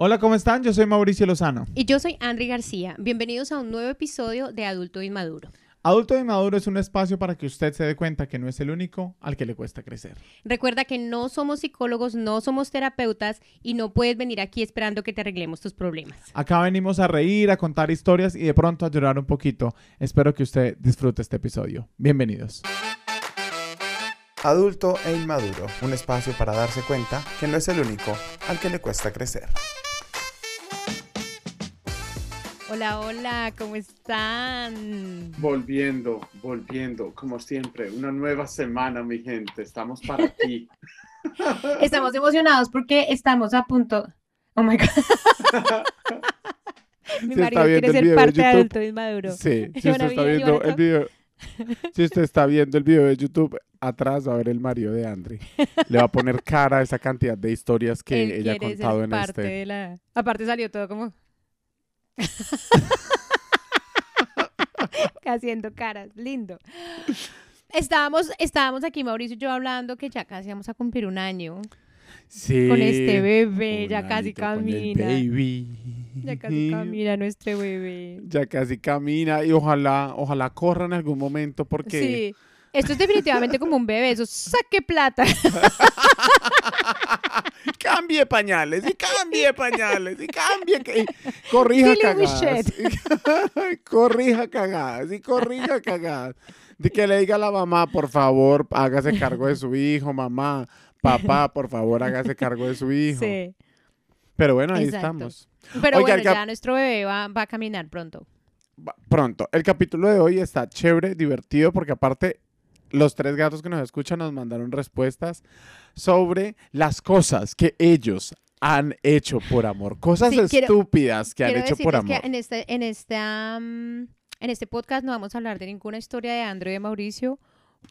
Hola, ¿cómo están? Yo soy Mauricio Lozano. Y yo soy Andri García. Bienvenidos a un nuevo episodio de Adulto Inmaduro. Adulto Inmaduro es un espacio para que usted se dé cuenta que no es el único al que le cuesta crecer. Recuerda que no somos psicólogos, no somos terapeutas y no puedes venir aquí esperando que te arreglemos tus problemas. Acá venimos a reír, a contar historias y de pronto a llorar un poquito. Espero que usted disfrute este episodio. Bienvenidos. Adulto e Inmaduro, un espacio para darse cuenta que no es el único al que le cuesta crecer. Hola, hola, ¿cómo están? Volviendo, volviendo, como siempre, una nueva semana, mi gente. Estamos para aquí. Estamos emocionados porque estamos a punto. Oh my God. Mi Se marido quiere ser parte de. Adulto Inmaduro. Sí, si usted está vi, viendo el video, si usted está viendo el video de YouTube, atrás va a ver el marido de Andri. Le va a poner cara a esa cantidad de historias que Él ella ha quiere ser contado en parte este. de la... Aparte salió todo como... Haciendo caras, lindo. Estábamos, estábamos aquí, Mauricio y yo, hablando que ya casi vamos a cumplir un año Sí. con este bebé, un ya casi añito con el camina. baby. Ya casi camina nuestro bebé. Ya casi camina y ojalá, ojalá corra en algún momento porque Sí. Esto es definitivamente como un bebé, eso saque plata. cambie pañales y cambie pañales y cambie y corrija cagadas. y- corrija cagadas y corrija cagadas. De que le diga a la mamá, por favor, hágase cargo de su hijo, mamá. Papá, por favor, hágase cargo de su hijo. Sí. Pero bueno, ahí Exacto. estamos. Pero Oiga, bueno, ya nuestro bebé va, va a caminar pronto. Va- Pronto. El capítulo de hoy está chévere, divertido, porque aparte los tres gatos que nos escuchan nos mandaron respuestas sobre las cosas que ellos han hecho por amor. Cosas Sí, quiero- estúpidas que han hecho por amor. que en este, en esta, mm, en este podcast no vamos a hablar de ninguna historia de Andrew y de Mauricio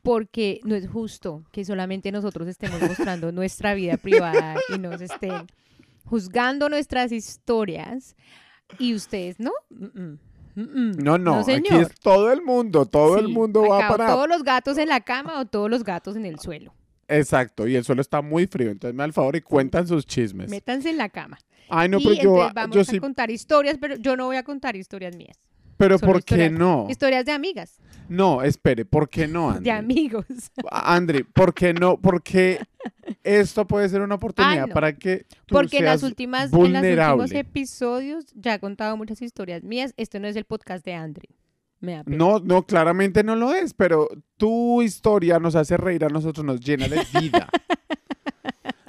porque no es justo que solamente nosotros estemos mostrando nuestra vida privada y nos estén juzgando nuestras historias y ustedes, ¿no? Mm, mm, No, no, aquí es todo el mundo, todo el mundo va acá o para... todos los gatos en la cama o todos los gatos en el suelo. Exacto, y el suelo está muy frío, entonces me al favor y cuentan sus chismes. Métanse en la cama. Ay, no, y pero yo, entonces vamos yo a sí, contar historias, pero yo no voy a contar historias mías. Pero ¿por qué no? Historias de amigas, No, espere, ¿por qué no, de Andri? amigos. Andri, ¿por qué no? Porque esto puede ser una oportunidad no. para que tú Porque en las últimas, en los vulnerable. últimos episodios ya he contado muchas historias mías. Esto no es el podcast de Andre. Me. No, no, claramente no lo es, pero tu historia nos hace reír a nosotros, nos llena de vida.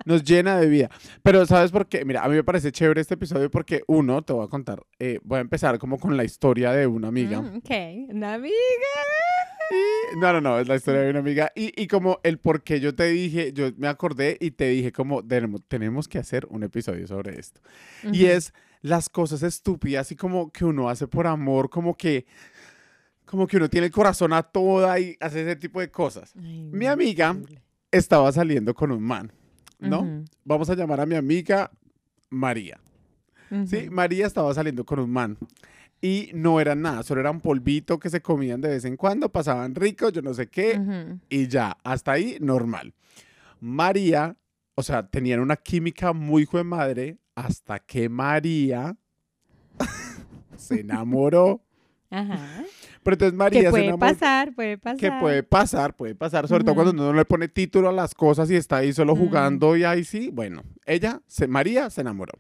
Nos llena de vida. Pero ¿sabes por qué? Mira, a mí me parece chévere este episodio porque uno, te voy a contar, eh, voy a empezar como con la historia de una amiga. Mm, ok, una amiga. Y- No, no, no, es la historia de una amiga. Y, y como el por qué yo te dije, yo me acordé y te dije como tenemos, tenemos que hacer un episodio sobre esto. Y es las cosas estúpidas y como que uno hace por amor, como que, como que uno tiene el corazón a toda y hace ese tipo de cosas. Ay, Mi amiga estaba saliendo con un man, ¿no? Vamos a llamar a mi amiga María. Sí. María estaba saliendo con un man. Y no eran nada, solo eran polvito que se comían de vez en cuando, pasaban ricos, yo no sé qué, y ya, hasta ahí normal. María, o sea, tenían una química muy de madre hasta que María se enamoró. Ajá. Pero entonces María Que se puede pasar, puede pasar. Que puede pasar, puede pasar, sobre todo cuando uno no le pone título a las cosas y está ahí solo jugando y ahí sí, bueno, ella, se, María se enamoró.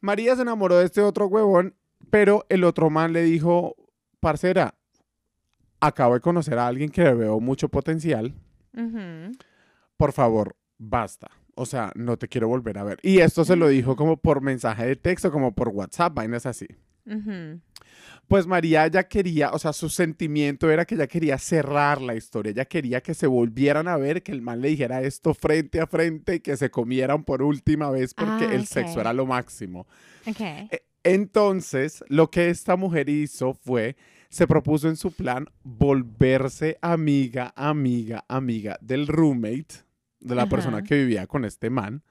María se enamoró de este otro huevón, pero el otro man le dijo, parcera, acabo de conocer a alguien que le veo mucho potencial, por favor, basta. O sea, no te quiero volver a ver. Y esto se lo dijo como por mensaje de texto, como por WhatsApp, vainas así. Pues María ya quería, o sea, su sentimiento era que ella quería cerrar la historia, ella quería que se volvieran a ver, que el man le dijera esto frente a frente y que se comieran por última vez porque Ah, el sexo era lo máximo. E- Entonces, lo que esta mujer hizo fue, se propuso en su plan volverse amiga, amiga, amiga del roommate, de la persona que vivía con este man.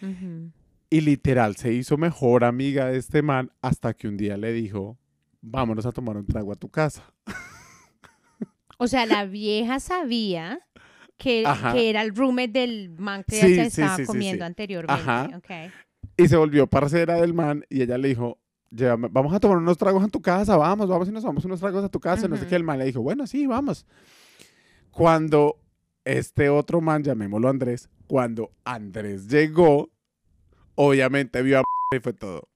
Ujú. Y literal se hizo mejor amiga de este man hasta que un día le dijo, vámonos a tomar un trago a tu casa. O sea, la vieja sabía que, era el roommate del man que Sí, ella se sí, estaba sí, comiendo anteriormente. Ajá. ok. Y se volvió parcera del man y ella le dijo, "Llévame- vamos a tomar unos tragos en tu casa, vamos, vamos y nos vamos unos tragos a tu casa. No sé qué. El man le dijo, bueno, sí, vamos. Cuando este otro man, llamémoslo Andrés, cuando Andrés llegó, obviamente vio a y fue todo. O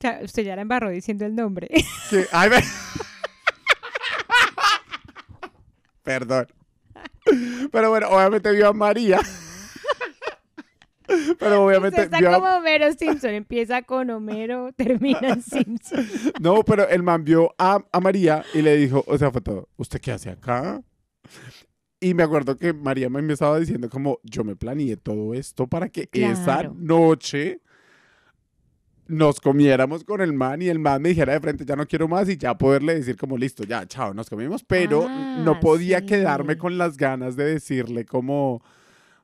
sea, usted ya la embarró diciendo el nombre. Que- ay, ve- Perdón. Pero bueno, obviamente vio a María. Pero obviamente vio está a- como Homero Simpson. Empieza con Homero, termina en Simpson. No, pero el man vio a, a María y le dijo, o sea, fue todo, ¿usted qué hace acá? Y me acuerdo que María me estaba diciendo como, yo me planeé todo esto para que esa noche nos comiéramos con el man y el man me dijera de frente, ya no quiero más y ya poderle decir como, listo, ya, chao, nos comimos, pero Ah, no podía sí. quedarme con las ganas de decirle como...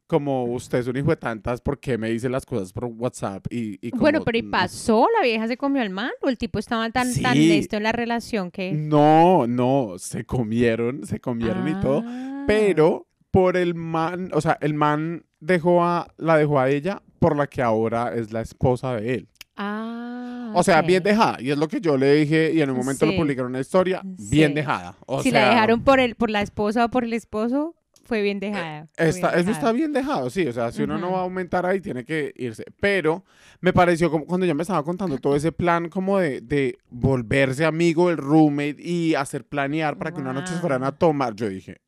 Como usted es un hijo de tantas, ¿por qué me dice las cosas por WhatsApp? Y, y Bueno, pero ¿y pasó? ¿La vieja se comió al man? ¿O el tipo estaba tan, tan Sí. listo en la relación que...? No, no, se comieron, se comieron y todo. Pero por el man, o sea, el man dejó a, la dejó a ella por la que ahora es la esposa de él. Ah, O sea, bien dejada, y es lo que yo le dije, y en un momento lo Sí. publicaron en la historia, bien dejada. O si sea, la dejaron por, el, por la esposa o por el esposo, fue bien dejada. fue Está, bien eso está dejada. bien dejado, sí. O sea, si uno no va a aumentar ahí, tiene que irse. Pero me pareció como cuando ya me estaba contando todo ese plan como de, de volverse amigo del roommate y hacer planear para que una noche se fueran a tomar. Yo dije,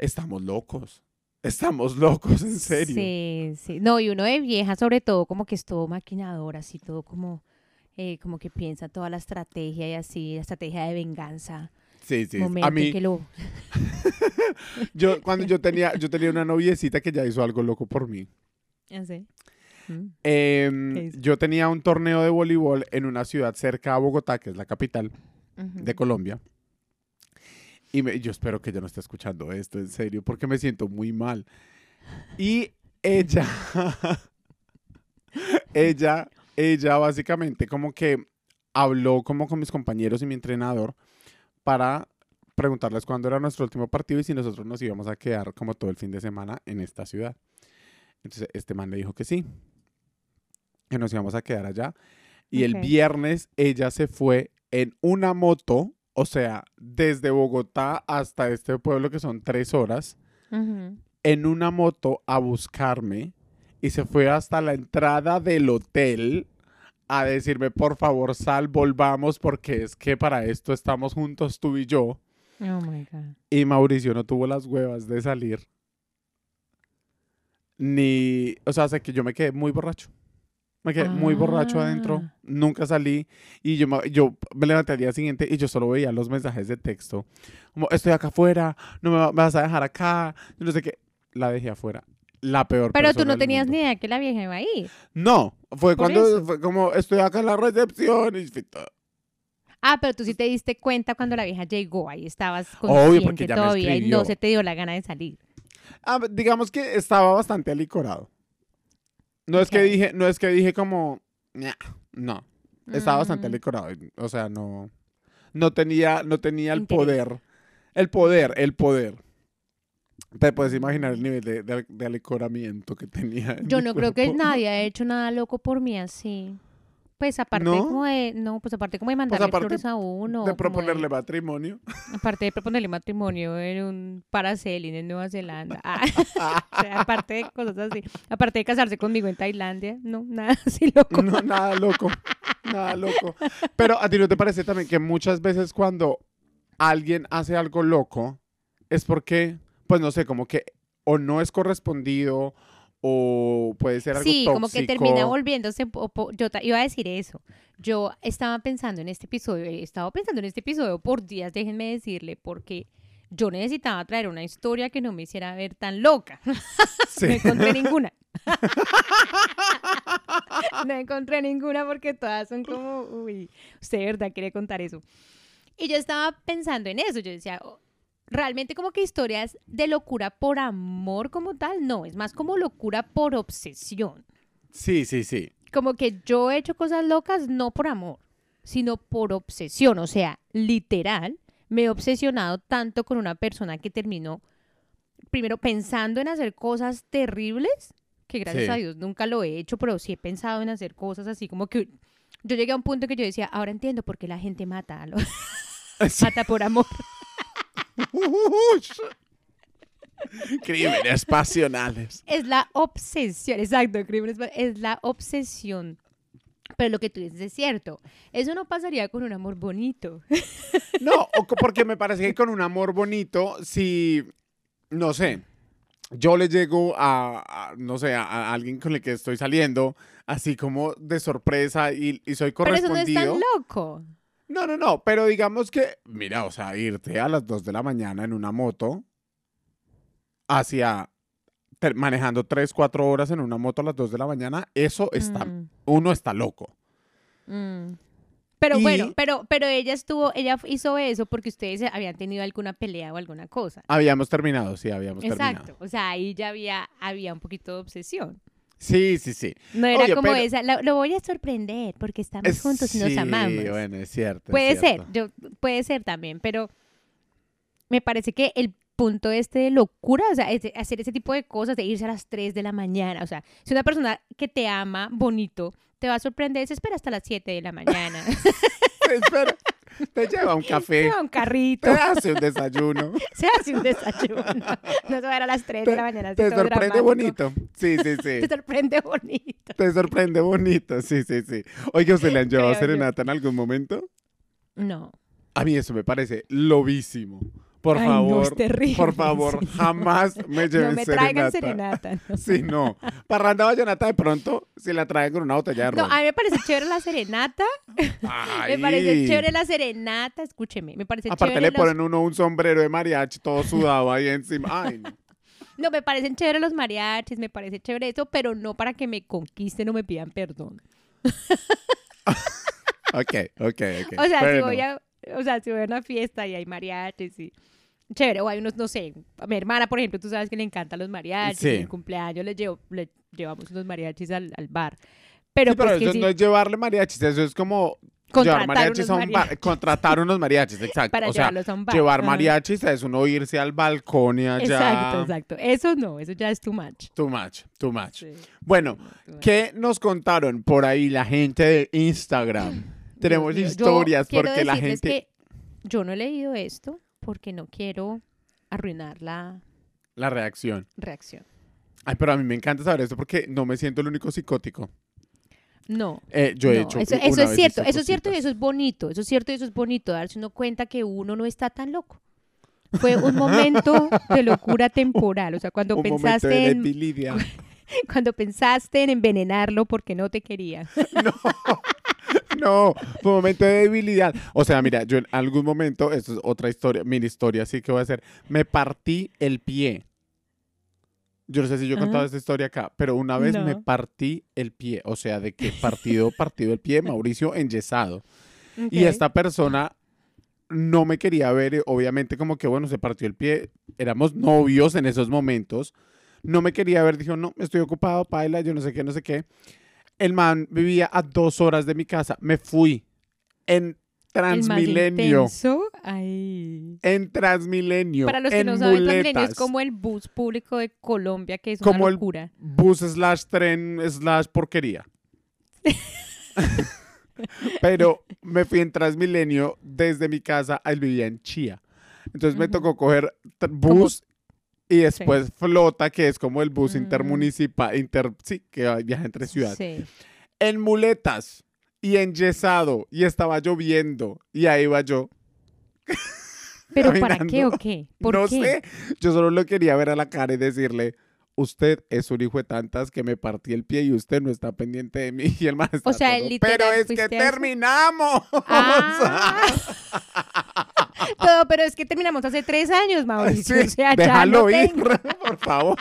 estamos locos. Estamos locos, en serio. Sí, sí. No, y uno de vieja, sobre todo, como que es todo maquinador, así todo como, eh, como que piensa toda la estrategia y así, la estrategia de venganza. Sí, sí. momento A mí, que lo... yo, cuando yo tenía, yo tenía una noviecita que ya hizo algo loco por mí. Así. Em, ¿Qué hizo? yo tenía un torneo de voleibol en una ciudad cerca a Bogotá, que es la capital. De Colombia. Y me- yo espero que ella no esté escuchando esto, en serio, porque me siento muy mal. Y ella, ella, ella básicamente como que habló como con mis compañeros y mi entrenador para preguntarles cuándo era nuestro último partido y si nosotros nos íbamos a quedar como todo el fin de semana en esta ciudad. Entonces este man le dijo que sí, que nos íbamos a quedar allá. Y el viernes ella se fue en una moto, o sea, desde Bogotá hasta este pueblo que son tres horas, en una moto a buscarme y se fue hasta la entrada del hotel a decirme, por favor, sal, volvamos porque es que para esto estamos juntos tú y yo. Oh my God. Y Mauricio no tuvo las huevas de salir. Ni, o sea, sé que yo me quedé muy borracho. Me quedé muy borracho adentro, Ah. nunca salí y yo, me- yo me levanté al día siguiente y yo solo veía los mensajes de texto. Como, estoy acá afuera, no me, va- me vas a dejar acá, yo no sé qué. La dejé afuera. La peor Pero tú no tenías mundo. ni idea que la vieja iba a ir. No, fue cuando fue como, estoy acá en la recepción y. Ah, pero tú sí te diste cuenta cuando la vieja llegó, ahí estabas consciente todavía y no se te dio la gana de salir. Ah, digamos que estaba bastante alicorado. No es que dije, no es que dije como, "Ña", no, estaba bastante Mm. alicorado. O sea, no, no tenía, no tenía el Interés. poder, el poder, el poder. Te puedes imaginar el nivel de, de- de alicoramiento que tenía. en Yo no creo que nadie ha hecho nada loco por mí así. Pues aparte ¿No? como de, no, pues aparte como de mandarle aparte flores a uno. de proponerle matrimonio. aparte de proponerle matrimonio en un parasailing en Nueva Zelanda. Ah, o sea, aparte de cosas así. Aparte de casarse conmigo en Tailandia. No, nada así loco. No, nada loco. Nada loco. Pero a ti no te parece también que muchas veces cuando alguien hace algo loco es porque, pues no sé, como que o no es correspondido o puede ser algo Sí, como que tóxico. termina volviéndose. Yo iba a decir eso. Yo estaba pensando en este episodio, he estado pensando en este episodio por días, déjenme decirle, porque yo necesitaba traer una historia que no me hiciera ver tan loca. Sí. No encontré ninguna. no encontré ninguna porque todas son como, uy, usted de verdad quiere contar eso. Y yo estaba pensando en eso. Yo decía, oh, realmente como que historias de locura por amor como tal, no, es más como locura por obsesión. Sí, sí, sí. Como que yo he hecho cosas locas no por amor, sino por obsesión. O sea, literal, me he obsesionado tanto con una persona que terminó primero pensando en hacer cosas terribles que gracias Sí. a Dios nunca lo he hecho, pero sí he pensado en hacer cosas así como que yo llegué a un punto que yo decía, ahora entiendo por qué la gente mata, a los- Sí. mata por amor. Crímenes pasionales. Es la obsesión, exacto, crímenes, es la obsesión. Pero lo que tú dices es cierto. Eso no pasaría con un amor bonito. No, porque me parece que con un amor bonito, si, no sé, yo le llego a, a, no sé, a, a alguien con el que estoy saliendo, así como de sorpresa y, y soy Pero eso no es correspondido. tan loco. No, no, no, pero digamos que, mira, o sea, irte a las 2 de la mañana en una moto hacia, manejando 3, 4 horas en una moto a las 2 de la mañana, eso está, Mm, uno está loco. mm. Pero Y- bueno, pero, pero ella estuvo, ella hizo eso porque ustedes habían tenido alguna pelea o alguna cosa. Habíamos terminado, sí, habíamos Exacto. terminado. O sea, ahí ya había, había un poquito de obsesión. Sí, sí, sí. No era Oye, como pero- esa, "Lo- lo voy a sorprender porque estamos Es- juntos y nos sí, amamos. bueno, es cierto. es Puede ser, yo, puede ser también, pero me parece que el punto este de locura, o sea, es de hacer ese tipo de cosas, de irse a las 3 de la mañana, o sea, si una persona que te ama bonito te va a sorprender, se espera hasta las 7 de la mañana, Espera, te lleva un café, va a un carrito, te hace un desayuno, se hace un desayuno, no se va a ir a las 3 de la mañana. te sorprende dramático. bonito. Sí, sí, sí. Te sorprende bonito. Te sorprende bonito, sí, sí, sí. Oye, ¿usted le han llevado yo. serenata en algún momento? No. A mí eso me parece lobísimo. Por Ay, no, favor, terrible, por favor, jamás me lleven No me traigan serenata. serenata. no. Sí, no. Parranda vallenata de pronto, si la traen con una botella de No, ron. a mí me parece chévere la serenata. Ay. Me parece chévere la serenata. Escúcheme, me parece Aparte chévere le los- ponen uno un sombrero de mariachi todo sudado ahí encima. Ay, no. No, me parecen chévere los mariachis, me parece chévere eso, pero no para que me conquisten o me pidan perdón. Ok, ok, ok. O sea, si Bueno. voy a, o sea, si voy a una fiesta y hay mariachis y chévere, o hay unos, no sé, a mi hermana, por ejemplo, tú sabes que le encantan los mariachis, Sí. en el cumpleaños le, llevo, le llevamos unos mariachis al, al bar. Pero, Sí, pero pues que eso sí, no es llevarle mariachis, eso es como llevar contratar mariachis unos a un bar, mariachis contratar unos mariachis, exacto. para o sea, llevarlos a un bar. llevar Ajá. mariachis es uno irse al balcón y allá. Exacto, exacto. Eso no, eso ya es too much. Too much, too much. Sí, Bueno, too much. ¿qué nos contaron por ahí la gente de Instagram? Tenemos Dios yo historias quiero porque la gente... que yo no he leído esto porque no quiero arruinar la La reacción. reacción. Ay, pero a mí me encanta saber esto porque no me siento el único psicótico. No. Eh, yo he no, hecho eso, eso es cierto, eso es cierto y eso es bonito, eso es cierto y eso es bonito, darse uno cuenta que uno no está tan loco. Fue un momento de locura temporal, o sea, cuando Un pensaste de en cuando pensaste en envenenarlo porque no te quería. No, fue un momento de debilidad. O sea, mira, yo en algún momento, esto es otra historia, mini historia, así que voy a hacer. Me partí el pie. Yo no sé si yo he contado esta historia acá, pero una vez me No. partí el pie. O sea, de que partido, partido el pie, Mauricio enyesado. Y Ok. esta persona no me quería ver, obviamente como que bueno, se partió el pie, éramos novios en esos momentos, no me quería ver, dijo, no, estoy ocupado, paila, yo no sé qué, no sé qué. El man vivía a dos horas de mi casa, me fui en El Transmilenio, ay. en Transmilenio, Para los que en no saben, Transmilenio es como el bus público de Colombia, que es Como una el- locura. bus slash tren slash porquería. Pero me fui en Transmilenio desde mi casa, él vivía en Chía. Entonces me tocó coger bus y después flota, que es como el bus Mm. intermunicipal, inter, sí, que viaja entre ciudades. Sí. En muletas y enyesado y estaba lloviendo y ahí iba yo. ¿Pero para qué o qué? ¿Por no qué? sé, yo solo lo quería ver a la cara y decirle, usted es un hijo de tantas que me partí el pie y usted no está pendiente de mí. Y el está O sea, todo, literal, pero es que fuiste a eso". terminamos. Ah. Todo, pero es que terminamos hace tres años, Mauricio. Sí, o sea, ya déjalo no ir, por favor.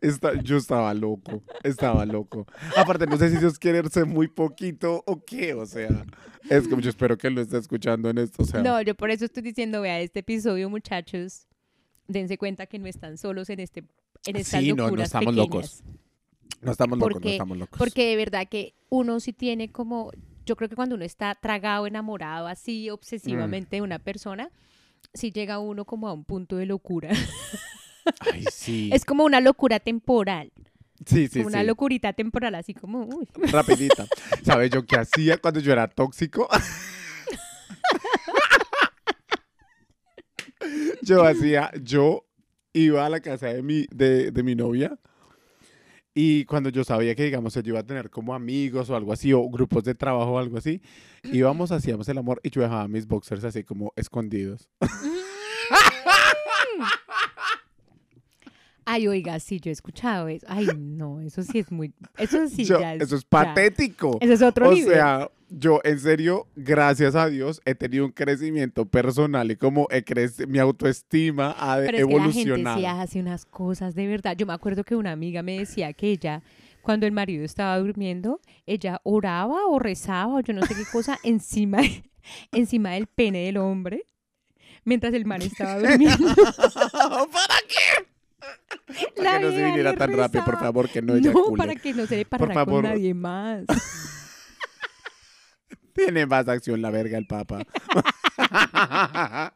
Esta- yo estaba loco, estaba loco. Aparte, no sé si Dios quiere irse muy poquito o qué, o sea, es como yo espero que lo esté escuchando en esto, o sea. No, yo por eso estoy diciendo, vea, este episodio, muchachos, dense cuenta que no están solos en este en estas Sí, no, no estamos pequeñas. locos. No estamos locos, no estamos locos. Porque de verdad que uno sí tiene como, yo creo que cuando uno está tragado, enamorado, así obsesivamente de una persona, sí llega uno como a un punto de locura. Ay, sí. Es como una locura temporal. sí, sí, como una sí. locurita temporal, así como, uy. Rapidita. ¿Sabes yo qué hacía cuando yo era tóxico? yo hacía, yo iba a la casa de mi, de, de mi novia y cuando yo sabía que, digamos, yo iba a tener como amigos o algo así, o grupos de trabajo o algo así, íbamos, hacíamos el amor y yo dejaba mis boxers así como escondidos. Ay, oiga, sí, yo he escuchado eso. Ay, no, eso sí es muy. Eso sí Yo- ya es. eso es ya. patético. Eso es otro O nivel. sea, yo en serio, gracias a Dios, he tenido un crecimiento personal y como he crecido, mi autoestima ha Pero es que la gente evolucionado. sí hace unas cosas de verdad. Yo me acuerdo que una amiga me decía que ella, cuando el marido estaba durmiendo, ella oraba o rezaba o yo no sé qué cosa encima, encima del pene del hombre mientras el man estaba durmiendo. ¿Para qué? Para La que no se viniera tan rápido, por favor, que no No, para que no se le parara con nadie más. Tiene más acción la verga el papa.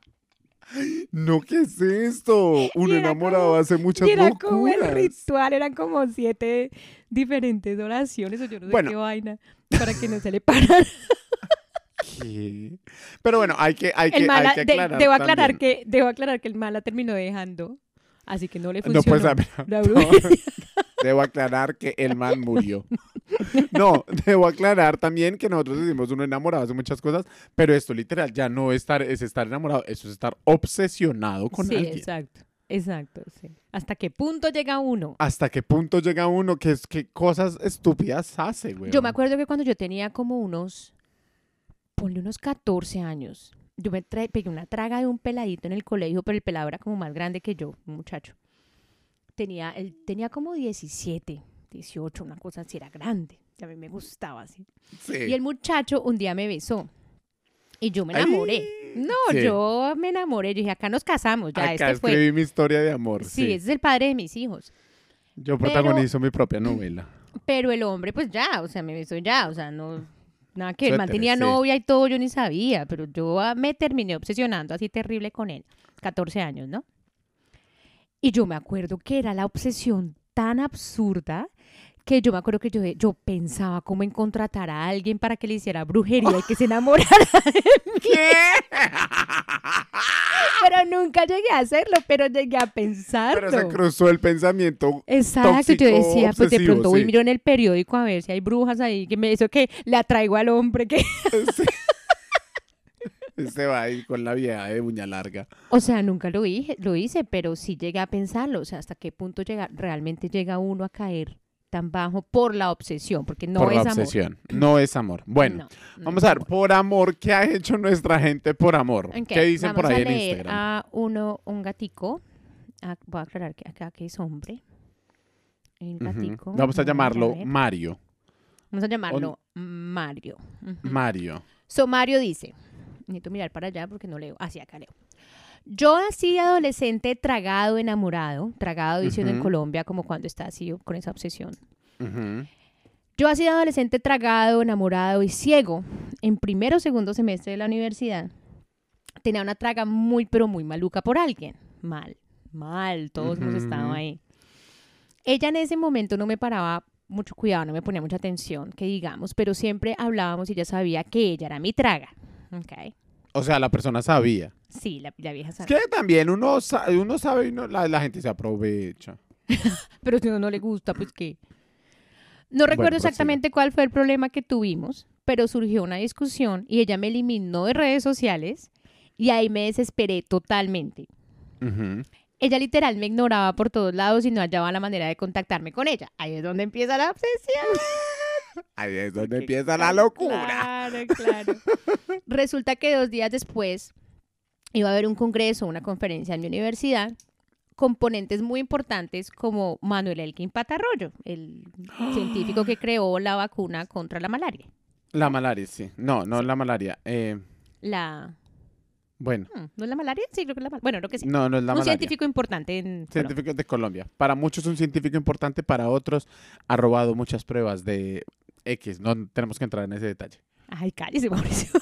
no, ¿qué es esto? Un enamorado como- hace muchas Y era como el ritual, eran como siete diferentes oraciones o yo no sé Bueno. qué vaina para que no se le parara. ¿Qué? Pero bueno, hay que, hay que, mala, hay que de- aclarar debo aclarar que debo aclarar que el mala terminó dejando, así que no le No, funcionó. pues, a ver, no. debo aclarar que el man murió. No, debo aclarar también que nosotros decimos uno enamorado hace muchas cosas, pero esto literal ya no estar, es estar enamorado, eso es estar obsesionado con sí, alguien. exacto, exacto, sí. ¿Hasta qué punto llega uno? ¿Hasta qué punto llega uno que es que cosas estúpidas hace, güey? Yo me acuerdo que cuando yo tenía como unos, ponle unos 14 años, yo me pegué una traga de un peladito en el colegio, pero el pelado era como más grande que yo, un muchacho. Tenía, él tenía como 17, 18, una cosa así, era grande. A mí me gustaba así. Sí. Y el muchacho un día me besó. Y yo me Ay. enamoré. No, Sí. yo me enamoré. Yo dije, acá nos casamos. Ya, Acá este fue. escribí mi historia de amor. Sí, Sí, ese es el padre de mis hijos. Yo pero- protagonizo mi propia novela. Pero el hombre, pues ya, o sea, me besó ya. O sea, no. Nada que el man tenía novia y todo, yo ni sabía. Pero yo ah, me terminé obsesionando así terrible con él. 14 años, ¿no? Y yo me acuerdo que era la obsesión tan absurda que yo me acuerdo que yo, yo pensaba cómo en contratar a alguien para que le hiciera brujería y que se enamorara ¿Qué? Pero nunca llegué a hacerlo, pero llegué a pensarlo. Pero se cruzó el pensamiento. Exacto, yo tóxico, decía, pues de pronto voy y sí. miro en el periódico a ver si hay brujas ahí, que me eso que le atraigo al hombre que Sí. Este va ahí con la vieja de uña larga. O sea, nunca lo hice, lo hice, pero sí llegué a pensarlo, o sea, hasta qué punto llega realmente llega uno a caer tan bajo por la obsesión, porque no por es la amor. obsesión. No es amor. Bueno, No, no vamos a ver, amor. por amor, ¿qué ha hecho nuestra gente por amor? ¿Qué dicen por ahí a en Instagram? A uno, un gatico. Ah, voy a aclarar que acá que es hombre. El gatico. Vamos a llamarlo. Mario. Vamos a llamarlo Mario. Mario. So Mario dice, necesito mirar para allá porque no leo, así acá leo. Yo así adolescente tragado, enamorado, tragado diciendo en Ujú. Colombia como cuando está así con esa obsesión. Ujú. Yo así adolescente tragado, enamorado y ciego en primero o segundo semestre de la universidad tenía una traga muy pero muy maluca por alguien. Mal, mal, todos hemos estado ahí. Ella en ese momento no me paraba mucho cuidado, no me ponía mucha atención, que digamos, pero siempre hablábamos y ella sabía que ella era mi traga. Ok. O sea, la persona sabía. Sí, la, la vieja Es que también uno, sa- uno sabe y la, la gente se aprovecha. Pero si a uno no le gusta, pues qué. No recuerdo prosiga. exactamente cuál fue el problema que tuvimos, pero surgió una discusión y ella me eliminó de redes sociales y ahí me desesperé totalmente. Ujú. Ella literal me ignoraba por todos lados y no hallaba la manera de contactarme con ella. Ahí es donde empieza la obsesión. Ahí es donde empieza la locura. Claro, claro. Resulta que dos días después iba a haber un congreso, una conferencia en mi universidad, componentes muy importantes como Manuel Elkin Patarroyo, el científico que creó la vacuna contra la malaria. La malaria, sí. No, no la malaria. Eh, La... bueno, hmm, ¿No es la malaria? Sí, creo que es la malaria. Bueno, lo que sea. no, no es la un malaria. científico importante en Colombia. Científico de Colombia. Para muchos un científico importante, para otros ha robado muchas pruebas de X. No tenemos que entrar en ese detalle. Ay, cállese, Mauricio.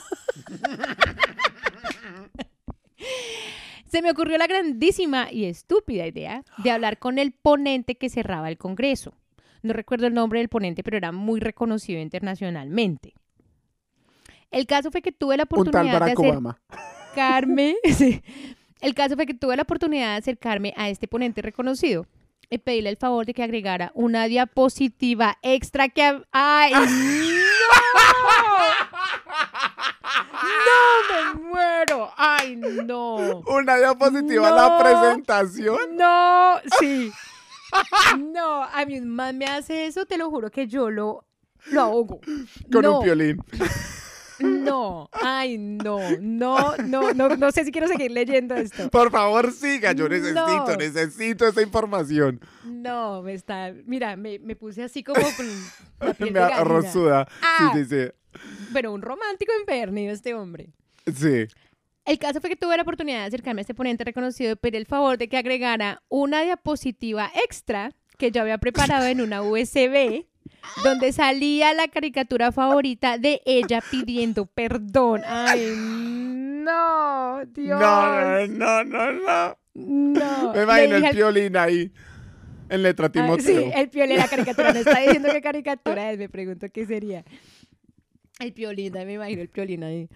Se me ocurrió la grandísima y estúpida idea de hablar con el ponente que cerraba el Congreso. No recuerdo el nombre del ponente, pero era muy reconocido internacionalmente. El caso fue que tuve la Un tal oportunidad de Barack hacer Obama. acercarme. sí. El caso fue que tuve la oportunidad de acercarme a este ponente reconocido pedirle el favor de que agregara una diapositiva extra que... ¡Ay, no! ¡No, me muero! ¡Ay, no! Una diapositiva a la presentación. No, sí. No, a mí un man me hace eso, te lo juro que yo lo, lo ahogo. Con no, un violín. No, ay, no, no, no, no, no sé si quiero seguir leyendo esto. Por favor, siga. Yo necesito, No. necesito esa información. No, me está, mira, me, me puse así como con la piel Me. Ah. Sí, sí, Pero un romántico empedernido este hombre. sí. Sí. El caso fue que tuve la oportunidad de acercarme a este ponente reconocido y pedir el favor de que agregara una diapositiva extra que yo había preparado en una USB donde salía la caricatura favorita de ella pidiendo perdón. Ay, no, Dios. No, no, no, no. No. Me imagino el violín ahí. En letra Ah, Timoteo. sí, el piolín, la caricatura. No está diciendo qué caricatura es, me pregunto qué sería. El piolín, me imagino el piolín ahí.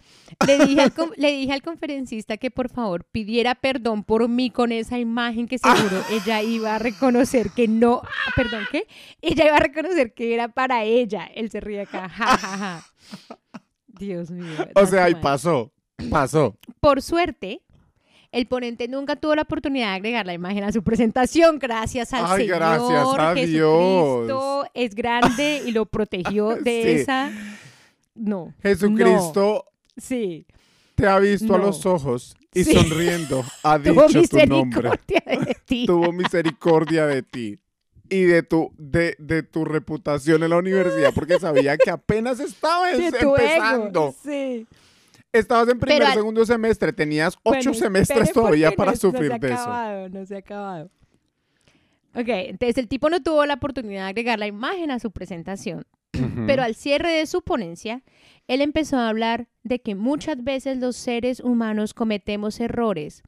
Le dije, al, con- le dije al conferencista que por favor pidiera perdón por mí con esa imagen que seguro ella iba a reconocer que no. ¿Perdón qué? Ella iba a reconocer que era para ella. Él se ríe acá. Ja, ja, ja. Dios mío. O sea, ahí pasó. Pasó. Por suerte, el ponente nunca tuvo la oportunidad de agregar la imagen a su presentación, gracias al Ay, Señor gracias a Jesucristo. Es grande y lo protegió de Sí. esa. No. Jesucristo Sí. te ha visto a No. los ojos y Sí. sonriendo ha Tuvo dicho tu nombre. misericordia de ti. Tuvo misericordia de ti y de tu, de, de tu reputación en la universidad porque sabía que apenas estabas de tu empezando. ego. Sí. Estabas en primer, Pero segundo semestre, tenías ocho Bueno, semestres todavía para no- sufrir no se de ha eso. acabado, No se ha acabado. Ok, entonces el tipo no tuvo la oportunidad de agregar la imagen a su presentación. Pero al cierre de su ponencia, él empezó a hablar de que muchas veces los seres humanos cometemos errores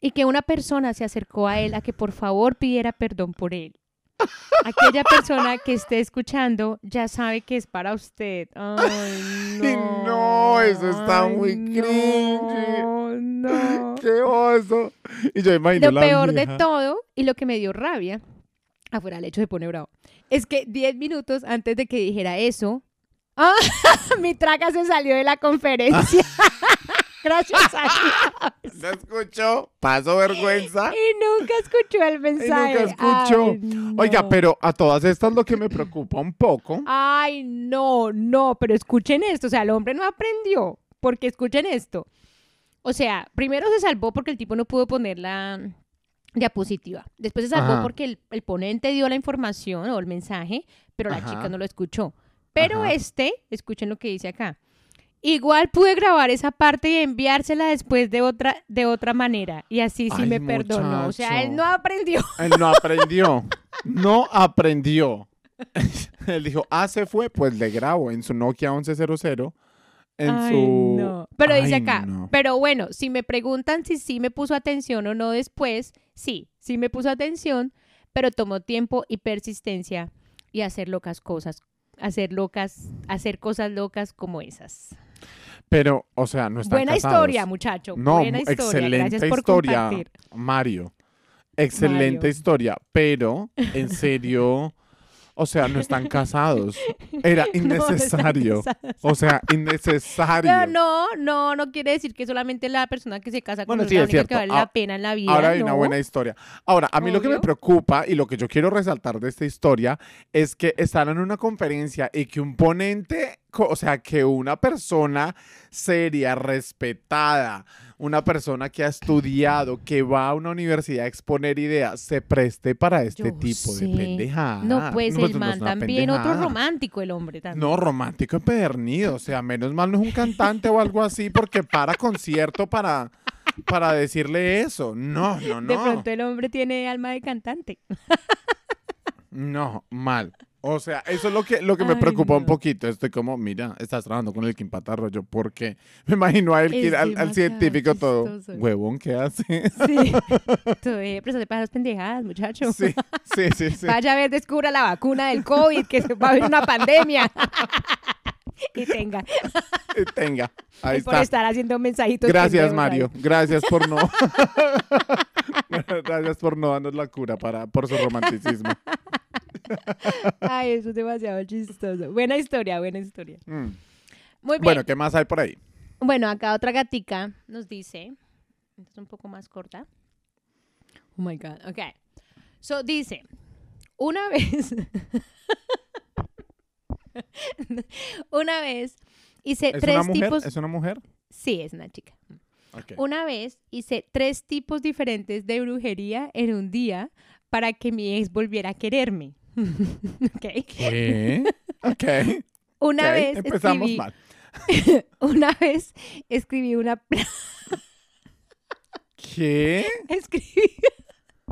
y que una persona se acercó a él a que por favor pidiera perdón por él. Aquella persona que esté escuchando ya sabe que es para usted. Ay, no. No, eso está Ay, muy no, cringy. No. ¡Qué oso! Y yo imagino Lo la peor de todo y lo que me dio rabia, afuera el hecho se pone bravo, es que 10 minutos antes de que dijera eso, ¡ah! mi traga se salió de la conferencia. Gracias a Dios. ¿No escuchó? Pasó vergüenza. Y nunca escuchó el mensaje. escuchó. Ay, no. Oiga, pero a todas estas lo que me preocupa un poco. Ay, no, no, pero escuchen esto. O sea, el hombre no aprendió. Porque escuchen esto. O sea, primero se salvó porque el tipo no pudo poner la diapositiva. Después se salvó Ajá. porque el, el ponente dio la información o el mensaje, pero la Ajá. chica no lo escuchó. Pero Ajá. este, escuchen lo que dice acá. Igual pude grabar esa parte y enviársela después de otra, de otra manera. Y así sí Ay, me perdonó. O sea, él no aprendió. Él no aprendió. No aprendió. Él dijo, ah, se fue, pues le grabo en su Nokia 1100. En Ay, su. no. Pero dice acá, no. pero bueno, si me preguntan si sí me puso atención o no después, sí, sí me puso atención, pero tomó tiempo y persistencia y hacer locas cosas, hacer locas, hacer cosas locas como esas. Pero, o sea, no están Buena casados. historia, muchacho. No, buena historia. excelente Gracias por historia, compartir. Mario. Excelente Mario. historia, pero en serio, o sea, no están casados. Era No, no están innecesario. o sea, innecesario. Pero no, no, no quiere decir que solamente la persona que se casa con Bueno, sí, es la es única que cierto. vale Ah, la pena en la vida. Ahora hay una buena historia. Ahora, a mí lo que me preocupa y lo que yo quiero resaltar de esta historia es que están en una conferencia y que un ponente, o sea, que una persona seria, respetada, una persona que ha estudiado, que va a una universidad a exponer ideas, se preste para este Yo tipo sé. de pendejada. No, pues No, el no man una también, otro romántico el hombre también. No, romántico empedernido. O sea, menos mal no es un cantante o algo así porque para concierto para, para decirle eso. No, no, no. De pronto el hombre tiene alma de cantante. No, mal. O sea, eso es lo que, lo que me Ay, preocupa un poquito. Estoy como, mira, estás trabajando con el Kim Patarroyo porque me imagino a él, que al, al científico todo. Huevón, ¿qué hace? Sí. Tú, eh, pero de para las pendejadas, muchacho. Sí, sí, sí, sí. Vaya a ver, descubra la vacuna del COVID, que se va a haber una pandemia. y tenga, Eh, Tenga, ahí y por está. estar haciendo mensajitos. Gracias, ahí. Mario. Gracias por no. Gracias por no darnos la cura para, por su romanticismo. Ay, eso es demasiado chistoso. Buena historia, buena historia. Mm. Muy bien. Bueno, ¿qué más hay por ahí? Bueno, acá otra gatica nos dice, es un poco más corta. Oh my God, ok. So dice, una vez, una vez hice ¿Es tres una mujer? tipos, ¿Es una mujer? sí, es una chica. Una vez hice tres tipos diferentes de brujería en un día para que mi ex volviera a quererme. ok. ¿Qué? Ok. Una vez Empezamos escribí, mal. una vez escribí una ¿Qué? escribí,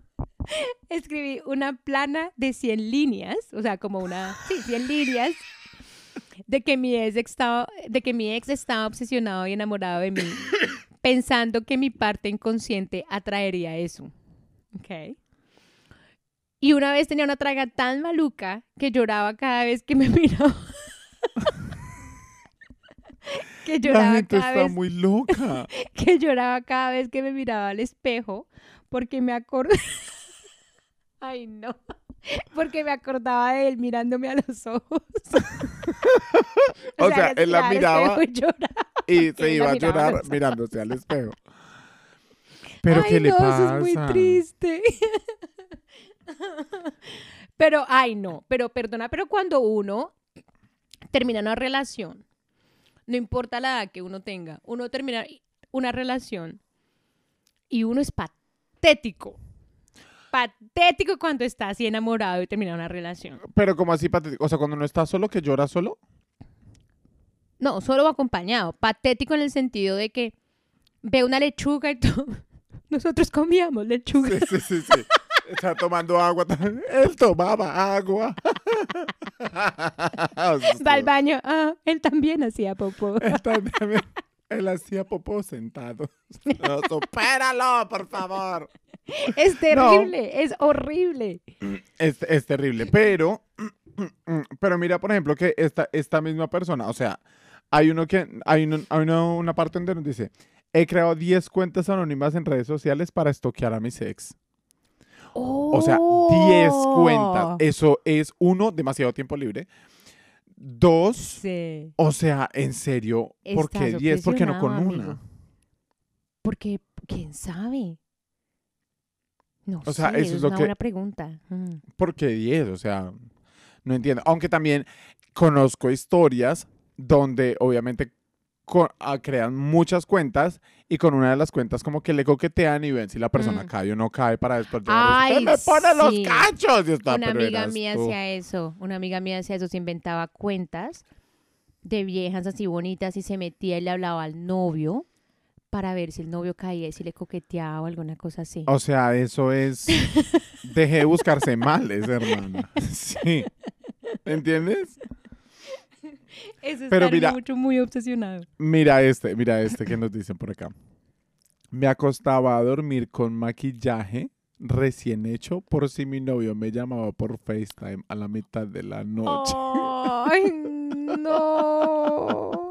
escribí una plana de 100 líneas, o sea, como una, sí, 100 líneas, de que mi ex estaba, de que mi ex estaba obsesionado y enamorado de mí, pensando que mi parte inconsciente atraería eso. ¿Ok? Y una vez tenía una traga tan maluca que lloraba cada vez que me miraba. que La lloraba gente cada está vez muy loca. que lloraba cada vez que me miraba al espejo porque me acordaba. Ay, no. Porque me acordaba de él mirándome a los ojos. O sea, le él la miraba y se iba a llorar mirándose al espejo. Pero ay, ¿qué le no, pasa? Eso es muy triste. pero, ay, no. Pero, perdona, pero cuando uno termina una relación, no importa la edad que uno tenga, uno termina una relación y uno es patético. Patético cuando está así enamorado y termina una relación. Pero como así patético. O sea, cuando no está solo, que llora solo. No, solo acompañado. Patético en el sentido de que ve una lechuga y todo. Nosotros comíamos lechuga. Sí, sí, sí, sí. Está tomando agua. también. Él tomaba agua. Va al baño. Ah, él también hacía popó. Él también- Él hacía popó sentado. No, supéralo, por favor. Es terrible, es horrible. Es, es terrible, pero, pero mira, por ejemplo, que esta, esta misma persona, o sea, hay uno que, hay, uno- hay uno- una parte donde nos dice, he creado 10 cuentas anónimas en redes sociales para estoquear a mis ex. O sea, 10 cuentas. Eso es, uno, demasiado tiempo libre. Dos, Sí. o sea, en serio, ¿por qué Estás 10? ¿Por qué no con una? Porque, ¿quién sabe? No O sea, sé, eso es es lo una que- buena pregunta. Mm. ¿Por qué 10? O sea, no entiendo. Aunque también conozco historias donde obviamente co- ah, crean muchas cuentas y con una de las cuentas como que le coquetean y ven si la persona Mm. cae o no cae para después llegar a Ay, decir, "¡Eh, me pone sí. los cachos! Y está, Una "Pero amiga mía tú". hacía eso. Una amiga mía hacía eso. Se inventaba cuentas de viejas así bonitas y se metía y le hablaba al novio para ver si el novio caía y si le coqueteaba o alguna cosa así. O sea, eso es... Deje de buscarse males, hermana. Sí. ¿Entiendes? Eso es pero mira- mucho, muy obsesionado. Mira este, mira este que nos dicen por acá. Me acostaba a dormir con maquillaje recién hecho por si mi novio me llamaba por FaceTime a la mitad de la noche. Ay, no.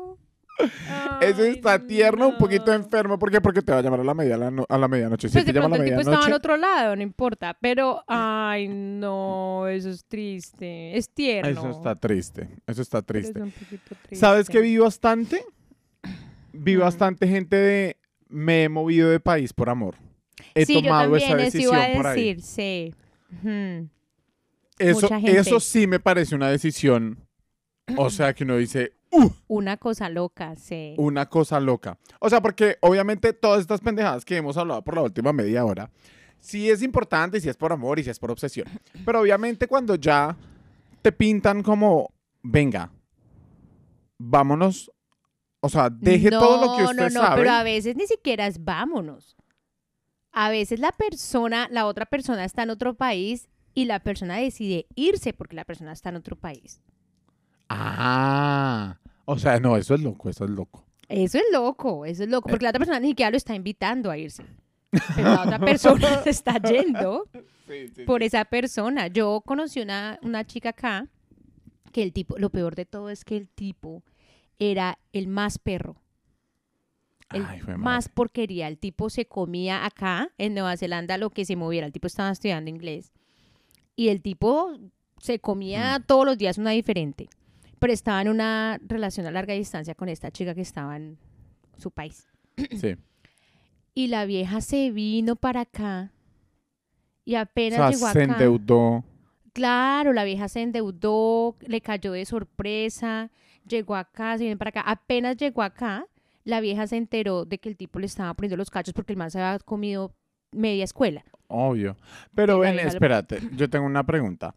Eso Ay, está tierno, un poquito enfermo. ¿Por qué? Porque te va a llamar a la, media, a la, no- a la medianoche. Si Pues te de llama a la el tipo estaba medianoche, otro lado, no importa. Pero, ay, no, eso es triste. Es tierno. eso está triste. Eso está pero es triste. triste. ¿Sabes qué vi bastante? Vi Mm. bastante gente de me he movido de país por amor. He sí, yo tomado también, esa eso decisión iba a por ahí. sí. Eso, eso sí me parece una decisión. O sea, que uno dice, Una cosa loca, sí. una cosa loca. O sea, porque obviamente todas estas pendejadas que hemos hablado por la última media hora, sí es importante, si es por amor y si es por obsesión. Pero obviamente cuando ya te pintan como, venga, vámonos. O sea, deje todo lo que usted no, no, sabe. pero a veces ni siquiera es vámonos. A veces la persona, la otra persona está en otro país y la persona decide irse porque la persona está en otro país. Ah, o sea, no, eso es loco, eso es loco. Eso es loco, eso es loco, porque la otra persona ni siquiera lo está invitando a irse. Pero la otra persona se está yendo por esa persona. Yo conocí una, una chica acá que el tipo, lo peor de todo es que el tipo era el más perro. El Ay, más porquería. El tipo se comía acá en Nueva Zelanda lo que se moviera. El tipo estaba estudiando inglés. Y el tipo se comía todos los días una diferente. Pero estaba en una relación a larga distancia con esta chica que estaba en su país. Sí. Y la vieja se vino para acá. Y O apenas sea, llegó se endeudó. Claro, la vieja se endeudó, le cayó de sorpresa, llegó acá, se viene para acá. Apenas llegó acá, la vieja se enteró de que el tipo le estaba poniendo los cachos porque el man se había comido media escuela. Obvio. Pero ven, lo- espérate, yo tengo una pregunta.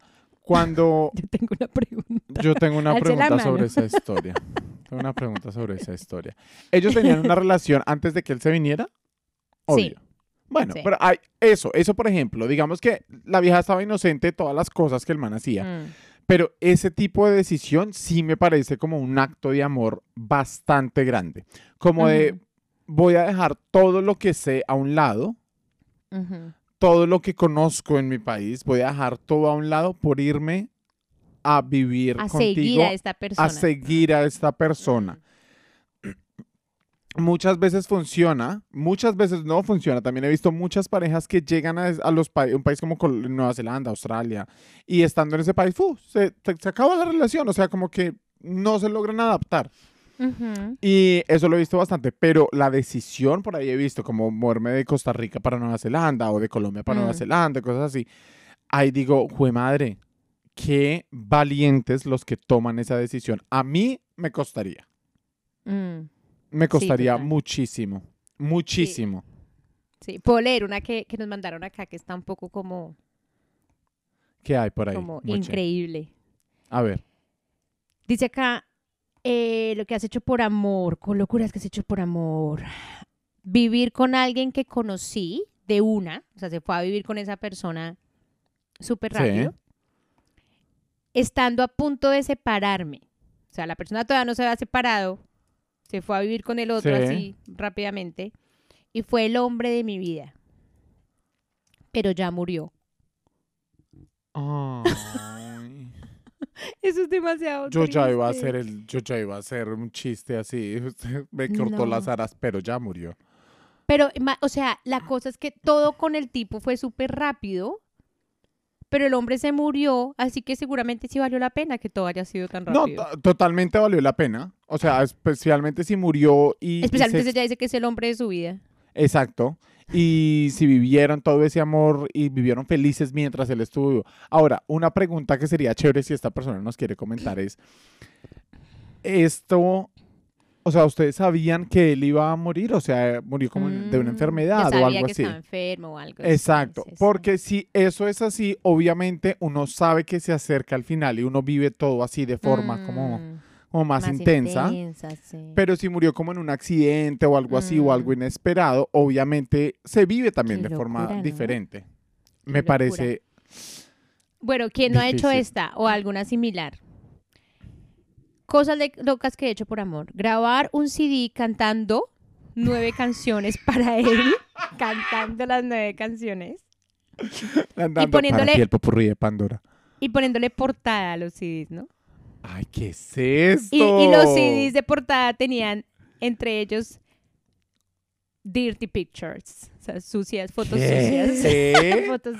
Cuando Yo tengo una pregunta. yo tengo una Alce pregunta sobre esa historia. Tengo una pregunta sobre esa historia. ¿Ellos tenían una relación antes de que él se viniera? Obvio. Bueno, Sí. pero hay eso, eso por ejemplo, digamos que la vieja estaba inocente de todas las cosas que el man hacía, Mm. pero ese tipo de decisión sí me parece como un acto de amor bastante grande. Como de, voy a dejar todo lo que sé a un lado, Ujú. Todo lo que conozco en mi país, voy a dejar todo a un lado por irme a vivir A contigo, seguir a esta persona. a seguir a esta persona. Muchas veces funciona, muchas veces no funciona. También he visto muchas parejas que llegan a, a los pa- un país como Nueva Zelanda, Australia, y estando en ese país, se- se acaba la relación, o sea, como que no se logran adaptar. Y eso lo he visto bastante, pero la decisión por ahí he visto como moverme de Costa Rica para Nueva Zelanda o de Colombia para Nueva Mm. Zelanda, cosas así. Ahí digo, jue madre, qué valientes los que toman esa decisión. A mí me costaría, Mm. me costaría muchísimo, muchísimo. Sí, puedo leer una que, que nos mandaron acá que está un poco como, ¿Qué hay por ahí? como increíble. A ver, Dice acá, eh, lo que has hecho por amor, con locuras que has hecho por amor. Vivir con alguien que conocí de una, o sea, se fue a vivir con esa persona súper Sí. rápido, estando a punto de separarme. O sea, la persona todavía no se había separado, se fue a vivir con el otro Sí. así rápidamente, y fue el hombre de mi vida. Pero ya murió. Ay, Eso es demasiado. yo ya iba a hacer el, yo ya iba a hacer un chiste así. Me cortó No. las aras, pero ya murió. Pero, o sea, la cosa es que todo con el tipo fue súper rápido, pero el hombre se murió, así que seguramente sí valió la pena que todo haya sido tan No, rápido. to- totalmente valió la pena. O sea, especialmente si murió y... y Especialmente se- si ella dice que es el hombre de su vida. Exacto. Y si vivieron todo ese amor y vivieron felices mientras él estuvo vivo. Ahora, una pregunta que sería chévere si esta persona nos quiere comentar es, esto, o sea, ¿ustedes sabían que él iba a morir? O sea, murió como de una Mm, enfermedad o algo que así. estaba enfermo o algo Exacto, porque si eso es así, obviamente uno sabe que se acerca al final y uno vive todo así de forma como, Mm, como más, intensa. sí. Pero si murió como en un accidente o algo así o Mm. algo inesperado, obviamente se vive también Qué de forma diferente. Qué Me locura. parece, Bueno, ¿quién no ha hecho esta o alguna similar? Cosas de- locas que he hecho por amor. Grabar un CD cantando nueve canciones para él, cantando las nueve canciones andando poniéndole- para ti el popurrí de Pandora. y poniéndole portada a los CDs, ¿no? Ay, ¿qué es esto? Y, y los CDs de portada tenían entre ellos dirty pictures, o sea, sucias, fotos sucias, ¿Qué? fotos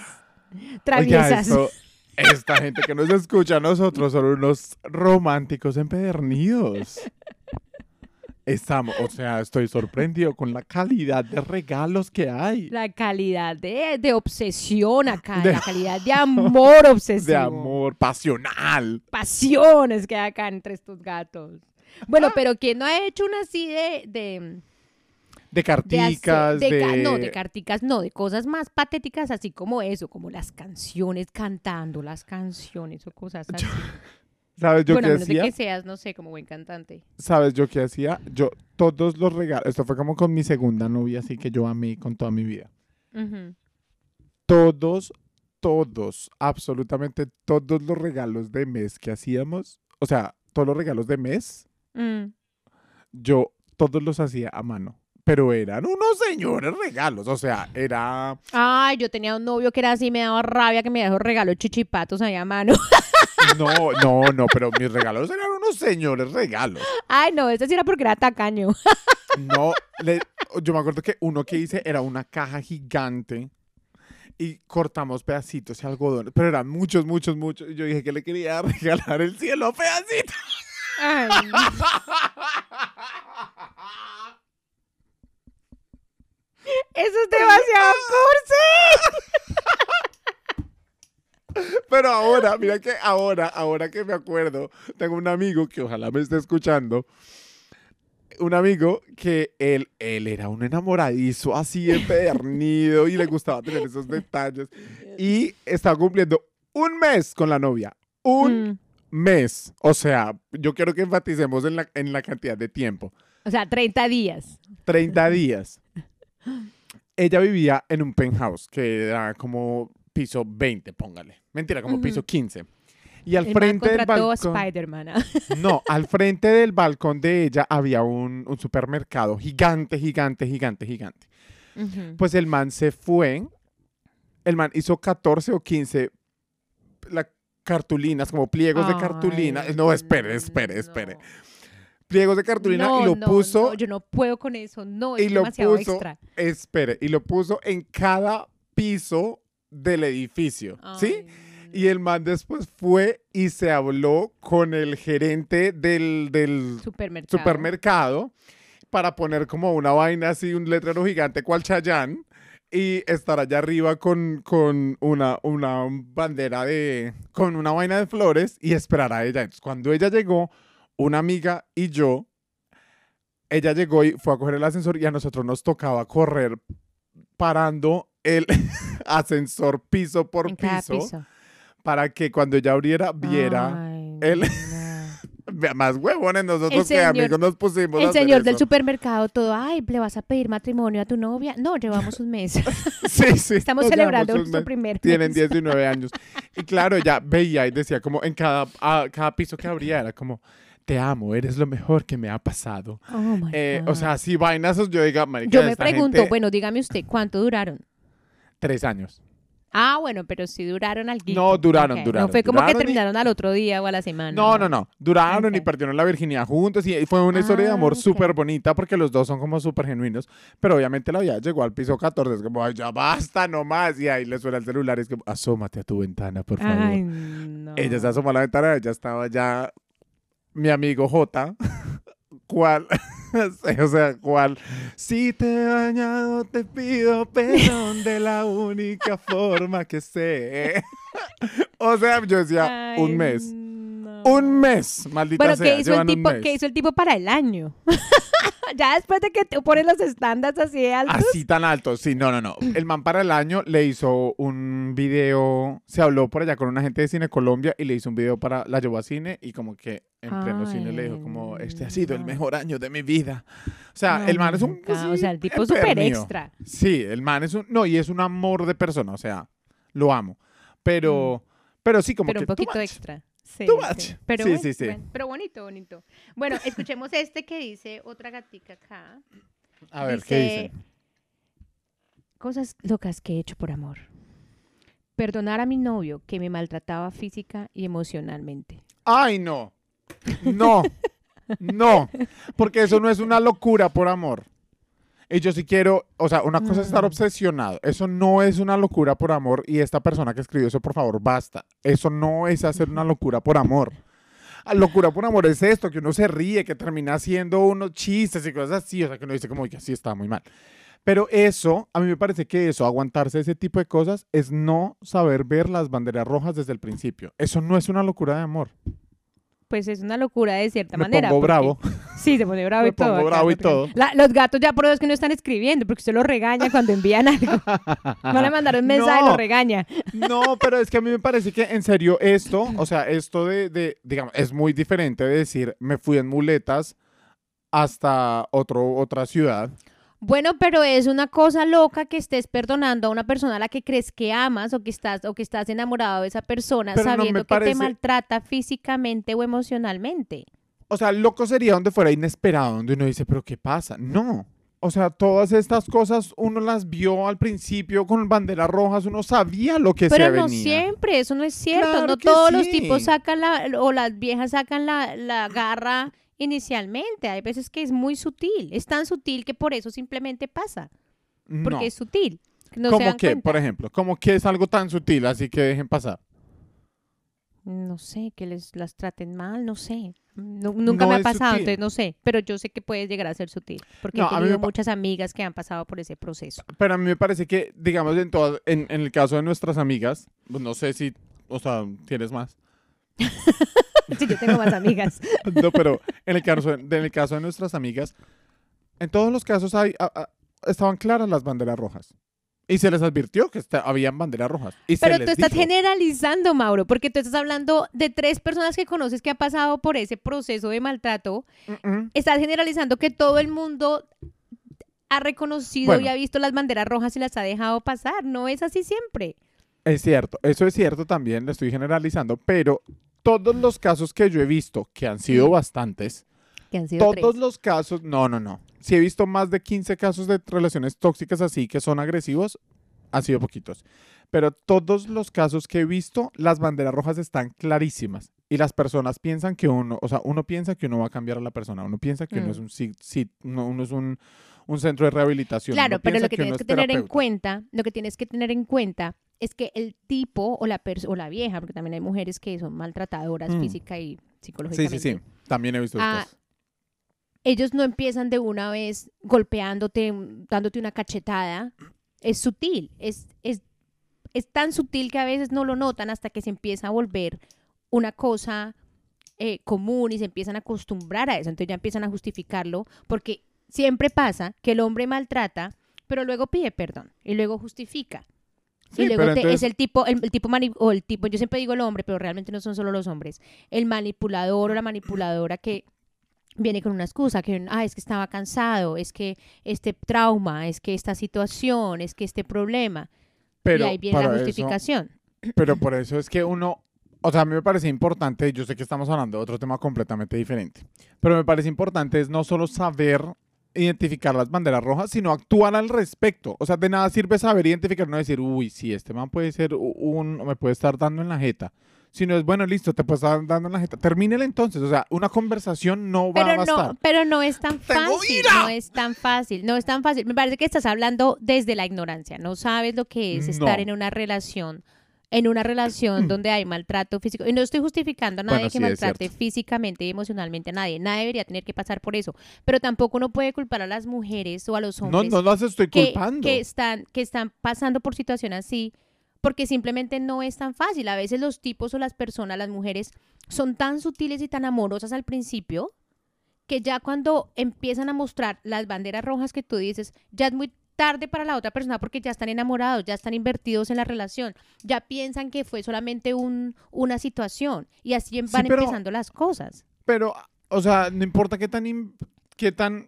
Oiga, traviesas. esto- esta gente que nos escucha a nosotros son unos románticos empedernidos. Estamos, o sea, estoy sorprendido con la calidad de regalos que hay. La calidad de, de obsesión acá, De- la calidad de amor obsesivo. De amor pasional. Pasiones que hay acá entre estos gatos. Bueno, pero ¿quién no ha hecho una así de... de De de hacer- carticas, de... de ca- no, de carticas, no, de cosas más patéticas, así como eso, como las canciones, cantando las canciones o cosas así. ¿Sabes yo bueno, qué hacía? que seas, no sé, como buen cantante. ¿Sabes yo qué hacía? Yo todos los regalos, esto fue como con mi segunda novia, así que yo amé con toda mi vida. Ujú. Todos todos, absolutamente todos los regalos de mes que hacíamos, o sea, todos los regalos de mes, Mm. yo todos los hacía a mano. Pero eran unos señores regalos, o sea, era... Ay, yo tenía un novio que era así, me daba rabia que me dejó regalos chichipatos ahí a mano. No, no, no, pero mis regalos eran unos señores regalos. Ay, no, ese sí era porque era tacaño. No, le- yo me acuerdo que uno que hice era una caja gigante y cortamos pedacitos y algodón, pero eran muchos, muchos, muchos. Yo dije que le quería regalar el cielo a pedacitos. Ay, eso es demasiado cursi. Pero ahora, mira que ahora, ahora que me acuerdo, tengo un amigo que ojalá me esté escuchando. Un amigo que él, él era un enamoradizo así empedernido y le gustaba tener esos detalles. Y estaba cumpliendo un mes con la novia. Un Mm. mes. O sea, yo quiero que enfaticemos en la, en la cantidad de tiempo. O sea, 30 días. 30 días. Ella vivía en un penthouse que era como piso 20, póngale. Mentira, como piso 15. Y al El frente del balcón. Ah. No, al frente del balcón de ella había un, un supermercado gigante, gigante, gigante, gigante. Pues el man se fue. El man hizo 14 o 15 la, cartulinas, como pliegos de cartulina. No, espere, espere, espere. no. Pliegos de cartulina No, y lo no, puso no, yo no puedo con eso. No, es y lo demasiado puso, extra. espere, y lo puso en cada piso del edificio, ¿sí? Y el man después fue y se habló con el gerente del, del supermercado. supermercado para poner como una vaina así, un letrero gigante cual Chayán y estar allá arriba con, con una, una bandera de, con una vaina de flores y esperar a ella. Entonces, cuando ella llegó, una amiga y yo, ella llegó y fue a coger el ascensor y a nosotros nos tocaba correr parando el ascensor piso por piso, piso. para que cuando ella abriera viera Ay, el- más huevones nosotros que amigos nos pusimos El señor del eso. supermercado todo, ay, ¿le vas a pedir matrimonio a tu novia? No, llevamos un mes. Sí, sí. Estamos celebrando nuestro mes. primer Tienen mes. 19 años. Y claro, ella veía y decía como en cada, a- cada piso que abría era como, te amo, eres lo mejor que me ha pasado. Oh, my Eh, o sea, si vainazos yo diga, marica, yo me esta pregunto, gente- bueno, dígame usted, ¿cuánto duraron? Tres años. Ah, bueno, pero sí duraron al No, duraron, No duraron, fue como que y- terminaron al otro día o a la semana. No, no, no. Duraron y Ok. perdieron la virginidad juntos y fue una historia de Ah, amor ok. súper bonita porque los dos son como súper genuinos. Pero obviamente la vida llegó al piso 14. Es como, ay, ya basta nomás. Y ahí le suena el celular y es como, asómate a tu ventana, por favor. Ay, no. Ella se asomó a la ventana, ella estaba ya mi amigo J. ¿Cuál? o sea, ¿cuál? Si te he dañado, te pido perdón de la única forma que sé. o sea, yo decía, Ay, un mes. No. Un mes, maldita Bueno, sea. ¿qué hizo, el tipo. ¿qué hizo el tipo para el año? ya después de que te ponen los estándares así de altos. Así tan alto, sí, no, no, no. El man para el año le hizo un video, se habló por allá con una gente de Cine Colombia y le hizo un video para, la llevó a cine y como que en pleno cine le dijo como, este ha sido el no. mejor año de mi vida. O sea, Ay, el man es un... O sea, el tipo súper súper extra. Sí, el man es un... No, y es un amor de persona, o sea, lo amo. Pero, pero sí, como Mm. pero que un poquito extra. Sí, Too sí. much. Pero, Sí, bueno, sí, bueno, pero bonito, bonito. Bueno, escuchemos este que dice otra gatica acá. A ver, ¿qué? Dice, Cosas locas que he hecho por amor. Perdonar a mi novio que me maltrataba física y emocionalmente. Ay, no. No. No. Porque eso no es una locura por amor. Y yo sí quiero, o sea, una cosa es estar Mm. obsesionado. Eso no es una locura por amor. Y esta persona que escribió eso, por favor, basta. Eso no es hacer una locura por amor. Ah, Locura por amor es esto, que uno se ríe, que termina haciendo unos chistes y cosas así. O sea, que uno dice como que así está muy mal. Pero eso, a mí me parece que eso, aguantarse ese tipo de cosas, es no saber ver las banderas rojas desde el principio. Eso no es una locura de amor. Pues es una locura de cierta Me manera. pongo porque- bravo. Sí, se pone bravo Me y todo. pongo bravo y todo. La- los gatos ya por eso es que no están escribiendo, porque usted los regaña cuando envían algo. Van a mandar un mensaje y No. lo regaña. No, pero es que a mí me parece que en serio esto, o sea, esto de, de, digamos, es muy diferente de decir, me fui en muletas hasta otro, otra ciudad. Bueno, pero es una cosa loca que estés perdonando a una persona a la que crees que amas o que estás o que estás enamorado de esa persona Pero no sabiendo que te maltrata físicamente o emocionalmente. O sea, loco sería donde fuera inesperado, donde uno dice, pero ¿qué pasa? No. O sea, todas estas cosas uno las vio al principio con banderas rojas, uno sabía lo que se Pero no venía. siempre, eso no es cierto. Claro no todos los tipos sacan la, o las viejas sacan la, la garra inicialmente. Hay veces que es muy sutil. Es tan sutil que por eso simplemente pasa. Porque No. es sutil. No dan que, por ejemplo, como que es algo tan sutil, así que dejen pasar. No sé, que les las traten mal, no sé. Nu- nunca No me ha pasado, sutil. entonces no sé. Pero yo sé que puede llegar a ser sutil. Porque No, he tenido muchas amigas que han pasado por ese proceso. Pero a mí me parece que, digamos, en, todas, en, en el caso de nuestras amigas, pues no sé si, o sea, tienes más. Sí, yo tengo más amigas. No, pero en el caso, de- en el caso de nuestras amigas, en todos los casos hay, a- a- estaban claras las banderas rojas. Y se les advirtió que esta- habían banderas rojas. Y Pero tú estás dijo. generalizando, Mauro, porque tú estás hablando de tres personas que conoces que han pasado por ese proceso de maltrato. Estás generalizando que todo el mundo ha reconocido Bueno. y ha visto las banderas rojas y las ha dejado pasar. No es así siempre. Es cierto, eso es cierto también, lo estoy generalizando, pero todos los casos que yo he visto, que han sido bastantes, Que han sido todos tres. los casos, no, no, no. Si he visto más de 15 casos de relaciones tóxicas así que son agresivos, han sido poquitos. Pero todos los casos que he visto, las banderas rojas están clarísimas. Y las personas piensan que uno, o sea, uno piensa que uno va a cambiar a la persona. Uno piensa que uno Mm. es un, sit- sit- no, uno es un, un centro de rehabilitación. Claro, uno pero lo que, uno tienes es que tener en cuenta, lo que tienes que tener en cuenta es que el tipo o la o la vieja, porque también hay mujeres que son maltratadoras Mm. física y Sí, psicológicamente. sí, sí. También he visto Ah, ellos no empiezan de una vez golpeándote, dándote una cachetada. Es sutil, es, es, es tan sutil que a veces no lo notan hasta que se empieza a volver una cosa eh, común y se empiezan a acostumbrar a eso. Entonces ya empiezan a justificarlo porque siempre pasa que el hombre maltrata, pero luego pide perdón y luego justifica. Sí, y luego pero te- entonces- es el tipo, el, el tipo mani- o el tipo, yo siempre digo el hombre, pero realmente no son solo los hombres, el manipulador o la manipuladora que viene con una excusa, que ah, es que estaba cansado, es que este trauma, es que esta situación, es que este problema, Pero y ahí viene la eso- justificación. Pero por eso es que uno, o sea, a mí me parece importante, yo sé que estamos hablando de otro tema completamente diferente, pero me parece importante es no solo saber identificar las banderas rojas, sino actuar al respecto. O sea, de nada sirve saber identificar, no decir, uy, sí, este man puede ser un, me puede estar dando en la jeta. Sino es, bueno, listo, te puede estar dando en la jeta. Termínele entonces. O sea, una conversación no va a Pero bastar. no, pero no es tan ¡Tengo fácil, ira! no es tan fácil, no es tan fácil. Me parece que estás hablando desde la ignorancia, no sabes lo que es estar No. en una relación, en una relación donde hay maltrato físico. Y no estoy justificando a nadie Bueno, que sí, maltrate físicamente y emocionalmente a nadie. Nadie debería tener que pasar por eso. Pero tampoco uno puede culpar a las mujeres o a los No, hombres no las estoy que, culpando. que están, que están pasando por situación así, porque simplemente no es tan fácil. A veces los tipos o las personas, las mujeres, son tan sutiles y tan amorosas al principio que ya cuando empiezan a mostrar las banderas rojas que tú dices, ya es muy tarde para la otra persona porque ya están enamorados, ya están invertidos en la relación, ya piensan que fue solamente un, una situación y así Sí, van pero- empezando las cosas. Pero, o sea, no importa qué tan, qué tan,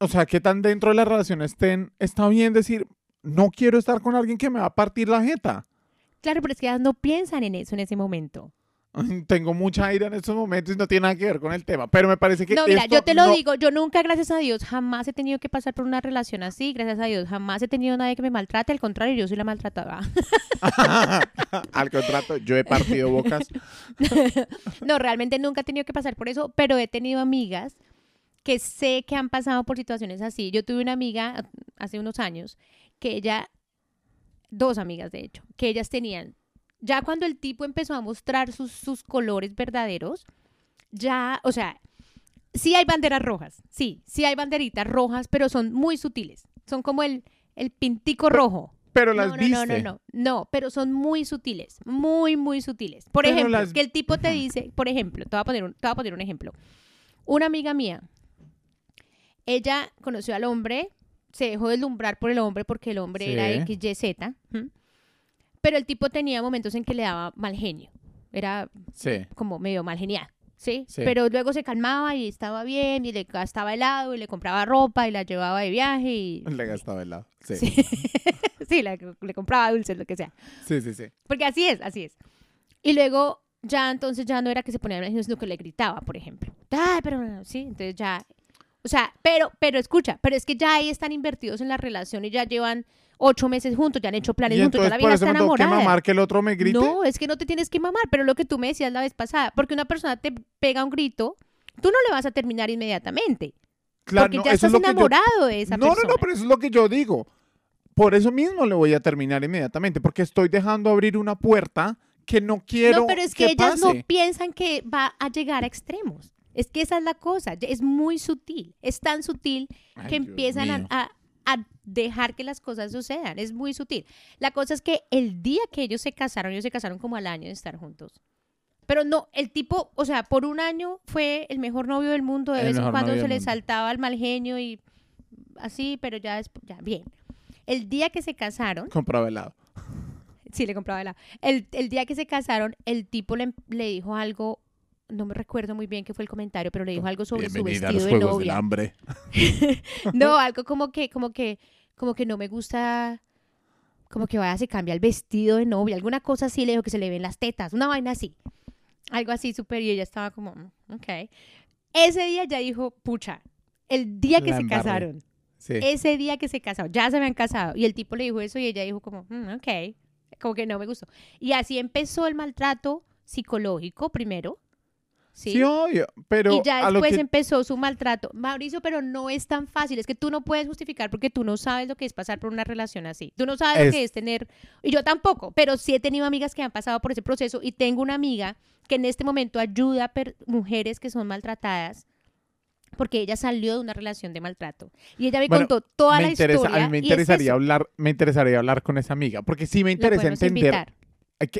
o sea, qué tan dentro de la relación estén, está bien decir, no quiero estar con alguien que me va a partir la jeta. Claro, pero es que ellas no piensan en eso en ese momento. Tengo mucha ira en estos momentos y no tiene nada que ver con el tema, pero me parece que No, mira, esto yo te lo no- digo, yo nunca, gracias a Dios, jamás he tenido que pasar por una relación así, gracias a Dios, jamás he tenido nadie que me maltrate, al contrario, yo soy la maltratada. Al contrato, yo he partido bocas. no, realmente nunca he tenido que pasar por eso, pero he tenido amigas que sé que han pasado por situaciones así. Yo tuve una amiga hace unos años que ella, dos amigas de hecho, que ellas tenían, ya cuando el tipo empezó a mostrar sus, sus colores verdaderos, ya, o sea, sí hay banderas rojas, sí, sí hay banderitas rojas, pero son muy sutiles. Son como el, el pintico rojo. Pero las no, no, no, no, no, no, pero son muy sutiles, muy, muy sutiles. Por Pero ejemplo, las- que el tipo te dice, por ejemplo, te voy, a poner un, te voy a poner un ejemplo. Una amiga mía, ella conoció al hombre, se dejó deslumbrar por el hombre porque el hombre Sí. era XYZ, ¿m? Pero el tipo tenía momentos en que le daba mal genio, era Sí. como medio mal genial. ¿sí? Sí. Pero luego se calmaba y estaba bien y le gastaba helado y le compraba ropa y la llevaba de viaje y... Le gastaba helado. Sí. Sí, sí la- le compraba dulces, lo que sea. Sí, sí, sí. Porque así es, así es. Y luego ya entonces ya no era que se ponía en sino que le gritaba, por ejemplo. Ay, pero no", sí, entonces ya. O sea, pero, pero escucha, pero es que ya ahí están invertidos en la relación y ya llevan ocho meses juntos, ya han hecho planes Y juntos, ya la vida está tengo que enamorada. mamar que el otro me grite. No, es que no te tienes que mamar, pero lo que tú me decías la vez pasada, porque una persona te pega un grito, tú no le vas a terminar inmediatamente, Claro, porque no, ya estás es lo que yo- enamorado de esa no, persona. no, no, pero eso es lo que yo digo. Por eso mismo le voy a terminar inmediatamente, porque estoy dejando abrir una puerta que no quiero No, pero es que, ellas no piensan que va a llegar a extremos. Es que esa es la cosa, es muy sutil, es tan sutil Ay, que Dios empiezan a, a- a dejar que las cosas sucedan, es muy sutil. La cosa es que el día que ellos se casaron, ellos se casaron como al año de estar juntos. Pero no, el tipo, o sea, por un año fue el mejor novio del mundo, de El vez en cuando se le saltaba el mal genio y así, pero ya después, ya, bien. El día que se casaron, Compraba helado. Sí, le compraba helado. El, el día que se casaron, el tipo le, le dijo algo, no me recuerdo muy bien qué fue el comentario, pero le dijo algo sobre su a vestido los de Juegos del novia. Hambre. No, algo como que, como que, como que no me gusta, como que vaya, se cambia el vestido de novia, alguna cosa así, le dijo que se le ven las tetas, una vaina así. Algo así súper, y ella estaba como, "Mm, ok. Ese día ya dijo, pucha, el día que La se embarré. casaron, Sí. ese día que se casaron, ya se habían casado. Y el tipo le dijo eso y ella dijo como, "Mm, ok, como que no me gustó. Y así empezó el maltrato psicológico primero. Sí. Sí, obvio, pero y ya después que empezó su maltrato. Mauricio, pero no es tan fácil. Es que tú no puedes justificar porque tú no sabes lo que es pasar por una relación así. Tú no sabes lo que es tener... Y yo tampoco, pero sí he tenido amigas que han pasado por ese proceso y tengo una amiga que en este momento ayuda a per- mujeres que son maltratadas porque ella salió de una relación de maltrato. Y ella me Bueno, contó toda me la interesa, historia. a mí me es interesaría hablar, me interesaría hablar con esa amiga, porque sí me interesa entender, invitar,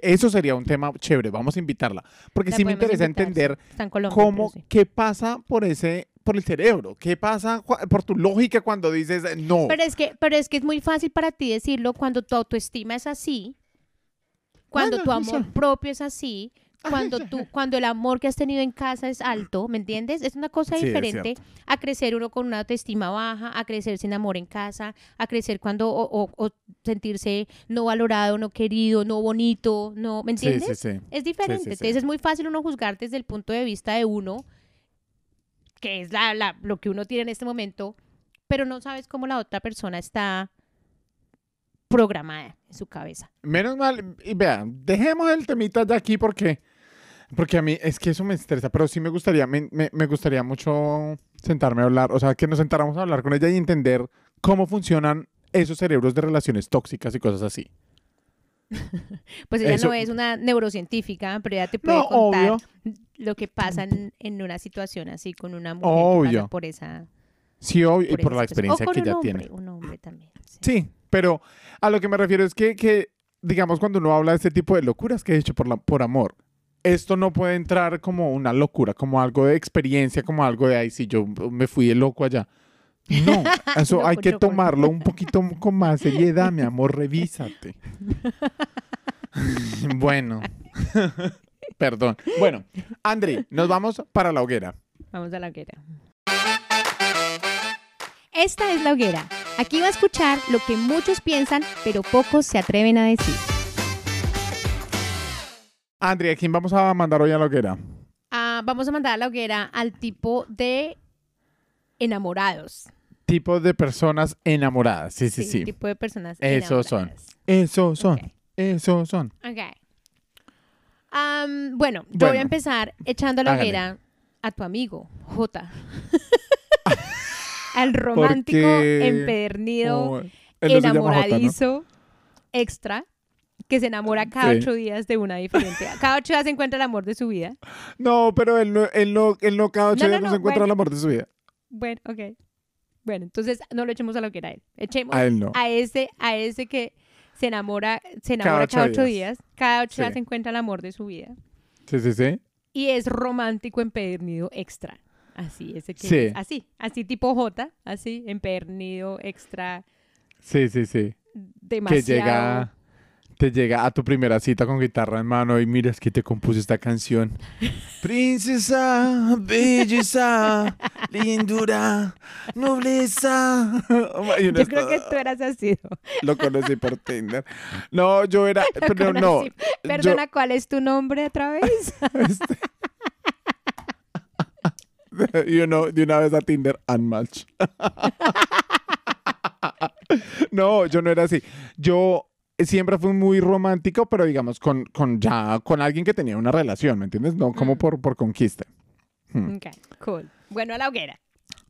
eso sería un tema chévere, vamos a invitarla, porque la sí me interesa invitar, entender sí. Está en Colombia, cómo, sí. qué pasa por ese, por el cerebro, qué pasa por tu lógica cuando dices eh, no. Pero es, que, pero es que es muy fácil para ti decirlo cuando tu autoestima es así, cuando Bueno, tu amor propio es así, cuando tú, cuando el amor que has tenido en casa es alto, ¿me entiendes? Es una cosa Sí, diferente a crecer uno con una autoestima baja, a crecer sin amor en casa, a crecer cuando o, o- o sentirse no valorado, no querido, no bonito, no, ¿me entiendes? sí, sí. Es diferente. Entonces es muy fácil uno juzgar desde el punto de vista de uno, que es la, la- lo que uno tiene en este momento, pero no sabes cómo la otra persona está programada en su cabeza. Menos mal, y vean, dejemos el temita de aquí porque, porque a mí es que eso me estresa, pero sí me gustaría, me, me- me gustaría mucho sentarme a hablar, o sea, que nos sentáramos a hablar con ella y entender cómo funcionan esos cerebros de relaciones tóxicas y cosas así. Pues ella Eso- no es una neurocientífica, pero ella te puede No, contar obvio. lo que pasa en, en una situación así con una mujer que Obvio. pasa por esa Sí, obvio, y por la experiencia que hombre, tiene. Un hombre también. sí. Sí, pero a lo que me refiero es que, que, digamos, cuando uno habla de este tipo de locuras que he hecho por, la, por amor, esto no puede entrar como una locura, como algo de experiencia, como algo de, ay, si yo me fui de loco allá. No, eso Loco hay que tomarlo un poquito con más seriedad, mi amor, revísate. bueno, perdón. Bueno, Andri, nos vamos para la hoguera. Vamos a la hoguera. Esta es la hoguera. Aquí va a escuchar lo que muchos piensan, pero pocos se atreven a decir. Andri, ¿a quién vamos a mandar hoy a la hoguera? Ah, vamos a mandar a la hoguera al tipo de enamorados. Tipo de personas enamoradas. Sí, sí, sí. tipo de personas Esos son. Esos son. Ok. Esos son. Ok. Bueno, yo voy Bueno. a empezar echando la Hágale. hoguera a tu amigo, J. Al romántico, empedernido, Oh, enamoradizo, extra, que se enamora cada Sí. ocho días de una diferente. Cada ocho días se encuentra el amor de su vida. No, pero él no, él no, él no cada ocho No, días no no, se encuentra bueno. el amor de su vida. Bueno, ok. Bueno, entonces no lo echemos a la hoguera a él. Echemos A él no. a ese, a ese que se enamora, se Cada enamora ocho cada ocho días. días. Cada ocho Sí. días se encuentra el amor de su vida. Sí, sí, sí. Y es romántico empedernido extra. Así, ese que Sí. es. Así, así tipo J, así, empedernido extra, Sí, sí, sí. demasiado. Que llega, te llega a tu primera cita con guitarra en mano y miras que te compuse esta canción. Princesa, belleza, lindura, nobleza. Uno Yo creo que tú eras así. ¿no? Lo conocí por Tinder. No, yo era, Lo pero no. Perdona, ¿cuál es tu nombre otra vez? Y uno de una vez a Tinder, unmatch. no, yo no era así. Yo siempre fui muy romántico, pero digamos, con, con ya, con alguien que tenía una relación, ¿me entiendes? No como Mm. por, por conquista. Hmm. ok, cool. Bueno, a la hoguera.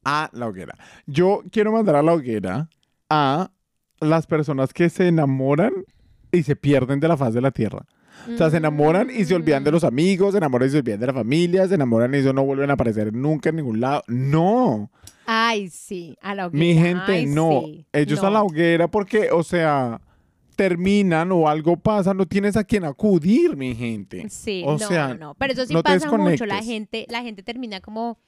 A la hoguera. Yo quiero mandar a la hoguera a las personas que se enamoran y se pierden de la faz de la tierra. O sea, se enamoran y se olvidan de Mm. los amigos, se enamoran y se olvidan de la familia, se enamoran y eso no vuelven a aparecer nunca en ningún lado. No, Ay, sí, a la hoguera. mi gente, Ay, no. sí. Ellos a la hoguera porque, o sea, terminan o algo pasa, no tienes a quien acudir, mi gente. Sí, O no, sea, no, no. Pero eso sí no pasa mucho. La gente, la gente termina como.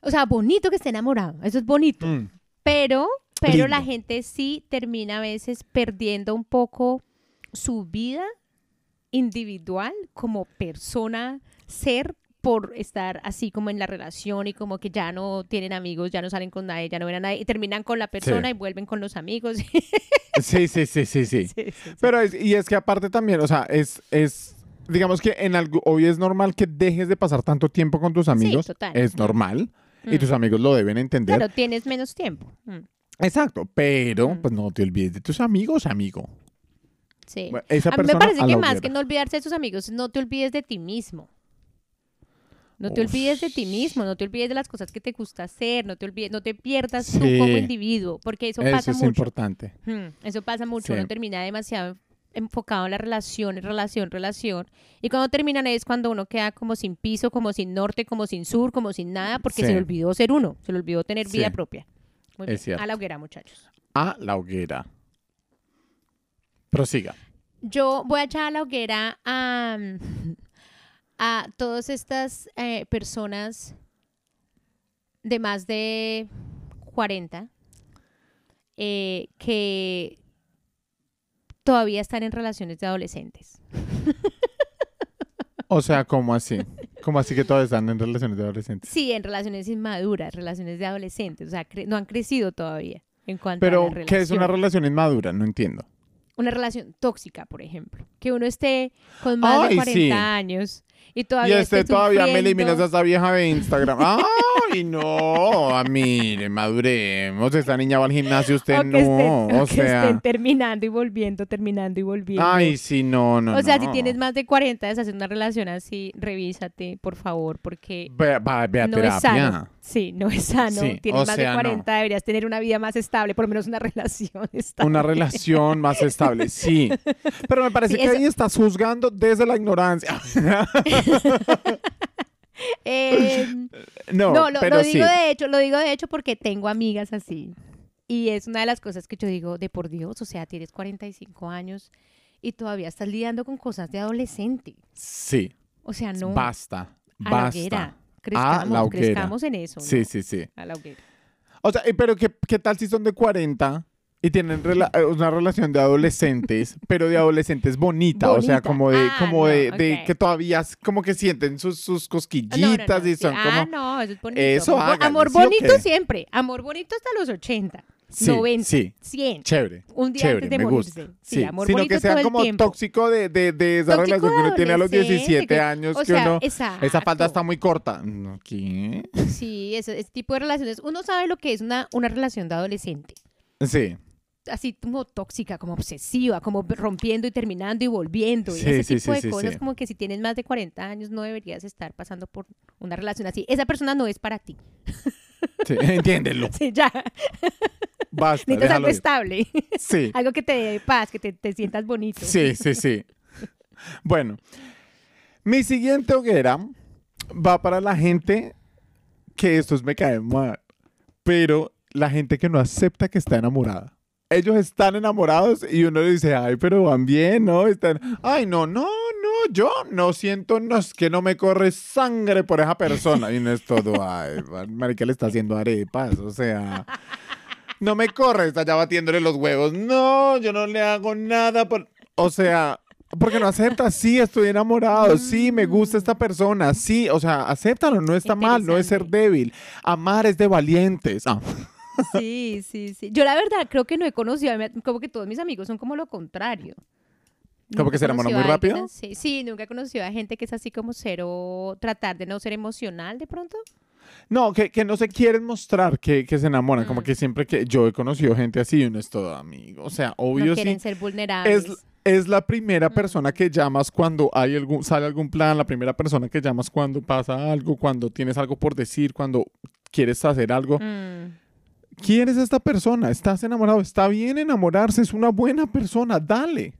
O sea, bonito que esté enamorado. Eso es bonito. Mm, Pero, pero la gente sí termina a veces perdiendo un poco su vida individual como persona, ser por estar así como en la relación y como que ya no tienen amigos, ya no salen con nadie, ya no ven a nadie y terminan con la persona y vuelven con los amigos. Sí, sí, sí, sí, sí. Pero es, y es que aparte también, o sea, es, es, digamos que en algo, hoy es normal que dejes de pasar tanto tiempo con tus amigos. total. Es normal. Y Mm. tus amigos lo deben entender. Claro, tienes menos tiempo. Mm, Exacto. Pero, Mm. pues no te olvides de tus amigos, amigo. Sí. Bueno, esa A mí me parece que más que no olvidarse de tus amigos, no te olvides de ti mismo. No te olvides de ti mismo, no te olvides de las cosas que te gusta hacer, no te olvides, no te pierdas tú Sí. como individuo, porque eso, Eso pasa es mucho. importante. Hmm, Eso pasa mucho, Sí. uno termina demasiado enfocado en la relación, en relación, relación. Y cuando terminan es cuando uno queda como sin piso, como sin norte, como sin sur, como sin nada, porque Sí. se le olvidó ser uno, se le olvidó tener vida Sí. propia. Muy Es bien. cierto. A la hoguera, muchachos. A la hoguera. Prosiga. Yo voy a echar a la hoguera a, a todas estas eh, personas de más de 40 eh, que todavía están en relaciones de adolescentes. O sea, ¿cómo así? ¿Cómo así que todavía están en relaciones de adolescentes? Sí, en relaciones inmaduras, relaciones de adolescentes, o sea, no han crecido todavía en cuanto a Pero, ¿qué es una relación. inmadura? No entiendo. Una relación tóxica, por ejemplo. Que uno esté con más de Ay, 40 sí. años y Y todavía este esté todavía me eliminas a esa vieja de Instagram. ¡Ay, no! A mire, maduremos. Esta niña va al gimnasio, usted o no. estén, o o que sea. estén terminando y volviendo, terminando y volviendo. Ay, sí, no, no. o sea, si tienes más de 40, deshacer una relación así, revísate, por favor, porque Ve, va- ve a no es terapia. sano. Sí, no es sano. Sí, tienes más sea, de no. 40, deberías tener una vida más estable, por lo menos una relación estable. Una relación más estable, sí. Pero me parece Sí, que eso- ahí estás juzgando desde la ignorancia. Eh, no, no, lo, pero lo sí. digo de hecho, lo digo de hecho porque tengo amigas así. Y es una de las cosas que yo digo, de por Dios, o sea, tienes 45 años y todavía estás lidiando con cosas de adolescente. Sí, O sea, no. basta, a la basta. hoguera. Crezcamos, la hoguera. crezcamos en eso. Sí, ¿no? sí, sí. A la hoguera. O sea, eh, pero ¿qué, qué tal si son de 40 y tienen rela- eh, una relación de adolescentes, pero de adolescentes bonita? O sea, Bonita. como de, Ah, como no, de, de ok. que todavía como que sienten sus, sus No, no, cosquillitas no, y sí. son Ah, como... no, eso es bonito. Eso amor, háganle, amor ¿sí bonito qué? siempre. Amor bonito hasta los 80, Sí, 90, sí, 100. chévere. Un día Chévere, antes de me morirse. gusta. Sí, Sí, amor sino bonito que sea como tiempo. tóxico de, de, de esa Tóxico relación que uno tiene a los adolescente, 17 que- años, o que sea, uno... Esa falda exacto. está muy corta. ¿Qué? Sí, ese, ese tipo de relaciones. Uno sabe lo que es una, una relación de adolescente. Sí, Así como tóxica, como obsesiva, como rompiendo y terminando y volviendo. y Sí, ese sí, tipo sí, de cosas, como que si tienes más de 40 años no deberías estar pasando por una relación así. Esa persona no es para ti. sí, entiéndelo. Sí, ya. Basta, Necesitas algo ir. estable. Sí, algo que te dé paz, que te, te sientas bonito. sí, sí, sí. Bueno, mi siguiente hoguera va para la gente que estos me caen mal, pero la gente que no acepta que está enamorada. Ellos están enamorados y uno le dice, ay, pero van bien, ¿no? Están, ay, no, no, no, yo no siento, no, es que no me corre sangre por esa persona. Y uno es todo, ay, marica le está haciendo arepas, o sea, No me corre, está ya batiéndole los huevos. No, yo no le hago nada. por- O sea, porque no acepta. Sí, estoy enamorado. Sí, me gusta esta persona. Sí, o sea, acéptalo. No está mal, no es ser débil. Amar es de valientes. Ah, Sí, sí, sí. Yo la verdad creo que no he conocido, como que todos mis amigos son como lo contrario. ¿Como que se enamoran muy alguien rápido? Sí, nunca he conocido a gente que es así como cero, tratar de no ser emocional de pronto. No, que, que no se quieren mostrar que, que se enamoran. Como Mm. que siempre que yo he conocido gente así y uno es todo amigo. O sea, obvio no sí. quieren ser vulnerables. Es, es la primera Mm. persona que llamas cuando hay algún, sale algún plan, la primera persona que llamas cuando pasa algo, cuando tienes algo por decir, cuando quieres hacer algo. Mm, ¿Quién es esta persona? ¿Estás enamorado? Está bien enamorarse, es una buena persona, dale,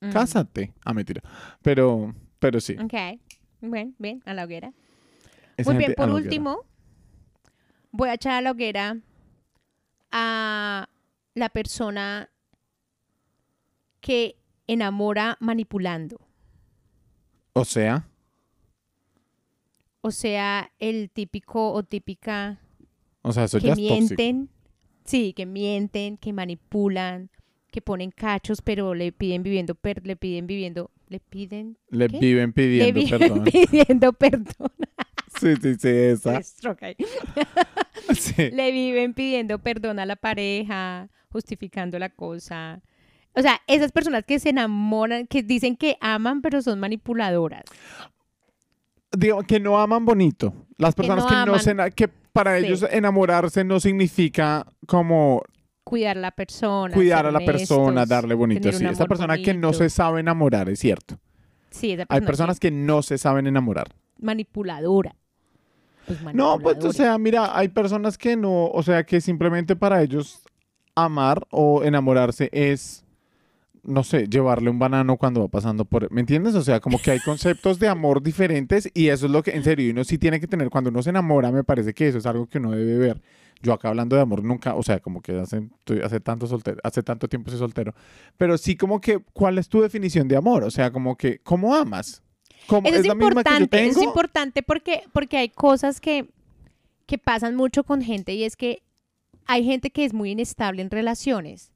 mm. cásate. Ah, mentira. Pero, pero sí. Ok. Bueno, bien, a la hoguera. esa Muy bien, por último, voy a echar a la hoguera a la persona que enamora manipulando. O sea, O sea, el típico o típica o sea, eso que ya es tóxico. mienten. Sí, que mienten, que manipulan, que ponen cachos, pero le piden viviendo, per- le piden viviendo, le piden, Le ¿Qué? viven le pidiendo viven perdón. pidiendo perdón. Sí, sí, sí, esa. Sí. Le viven pidiendo perdón a la pareja, justificando la cosa. O sea, esas personas que se enamoran, que dicen que aman, pero son manipuladoras. Digo, que no aman bonito. Las Que personas no que no, se... que para Sí. ellos enamorarse no significa como Cuidar a la persona. cuidar a la persona, darle bonito. Sí, esa persona que no se sabe enamorar, es cierto. Sí, esa Hay persona personas que no se saben enamorar. manipuladora. Pues No, pues o sea, mira, hay personas que no, o sea, que simplemente para ellos amar o enamorarse es, no sé, llevarle un banano cuando va pasando por, ¿me entiendes? O sea, como que hay conceptos de amor diferentes y eso es lo que, en serio, uno sí tiene que tener, cuando uno se enamora, me parece que eso es algo que uno debe ver. Yo acá hablando de amor nunca, o sea, como que hace, estoy- hace tanto soltero, hace tanto tiempo soy soltero, pero sí como que, ¿cuál es tu definición de amor? O sea, como que, ¿cómo amas? ¿Cómo, Eso es, la misma que yo importante, eso es importante porque, porque hay cosas que, que pasan mucho con gente y es que hay gente que es muy inestable en relaciones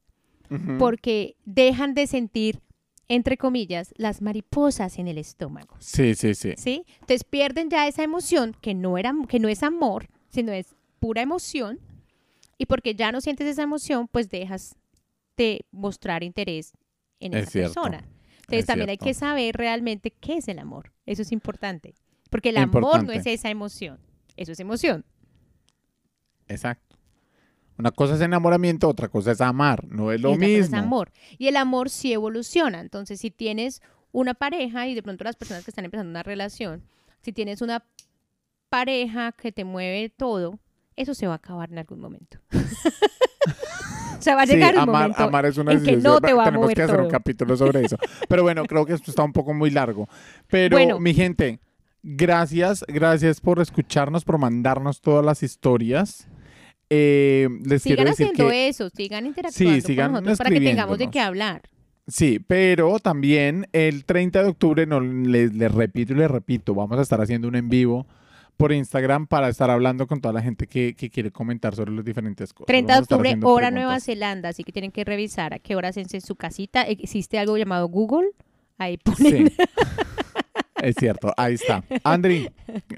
Porque dejan de sentir, entre comillas, las mariposas en el estómago, Sí, sí, sí. ¿sí? Entonces pierden ya esa emoción que no, era, que no es amor, sino es pura emoción y porque ya no sientes esa emoción, pues dejas de mostrar interés en Es esa cierto, persona. Entonces es también hay que saber realmente qué es el amor. Eso es importante. Porque el amor no es esa emoción. Eso es emoción. Exacto. Una cosa es enamoramiento, otra cosa es amar. No es Y lo cosa es mismo. amor. Y el amor sí evoluciona. Entonces, si tienes una pareja y de pronto las personas que están empezando una relación, si tienes una pareja que te mueve todo, eso se va a acabar en algún momento. o sea, va a Sí, llegar un amar, momento amar es una en que decisión. no te va a Tenemos mover que hacer un capítulo sobre eso. Pero bueno, creo que esto está un poco muy largo. Pero, Bueno. mi gente, gracias, gracias por escucharnos, por mandarnos todas las historias. Eh, les Sigan quiero decir haciendo que eso, sigan interactuando sigan con nosotros para que tengamos de qué hablar. Sí, pero también el 30 de octubre, no, les, les repito y les repito, vamos a estar haciendo un en vivo por Instagram para estar hablando con toda la gente que, que quiere comentar sobre las diferentes cosas. 30 de octubre, hora preguntas. Nueva Zelanda, así que tienen que revisar a qué horas es en su casita. Existe algo llamado Google. Ahí ponen. Sí. es cierto, ahí está. Andri,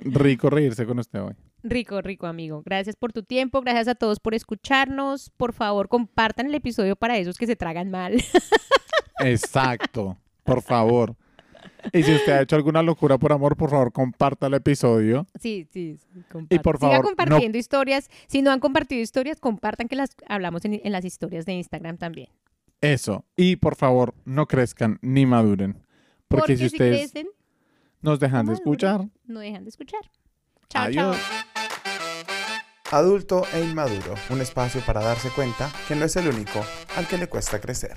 rico reírse con usted hoy. Rico, rico, amigo. Gracias por tu tiempo, gracias a todos por escucharnos. Por favor, compartan el episodio para esos que se tragan mal. Exacto, por favor. Y si usted ha hecho alguna locura por amor, por favor, comparta el episodio. sí, sí, sí. Y por Siga favor, no- compartiendo historias. Si no han compartido historias, compartan que las hablamos en, en las historias de Instagram también. Eso. Y por favor, no crezcan ni maduren. Porque, si ustedes crecen, nos dejan no de escuchar, no dejan de escuchar. Chao, Adulto e inmaduro, un espacio para darse cuenta que no es el único al que le cuesta crecer.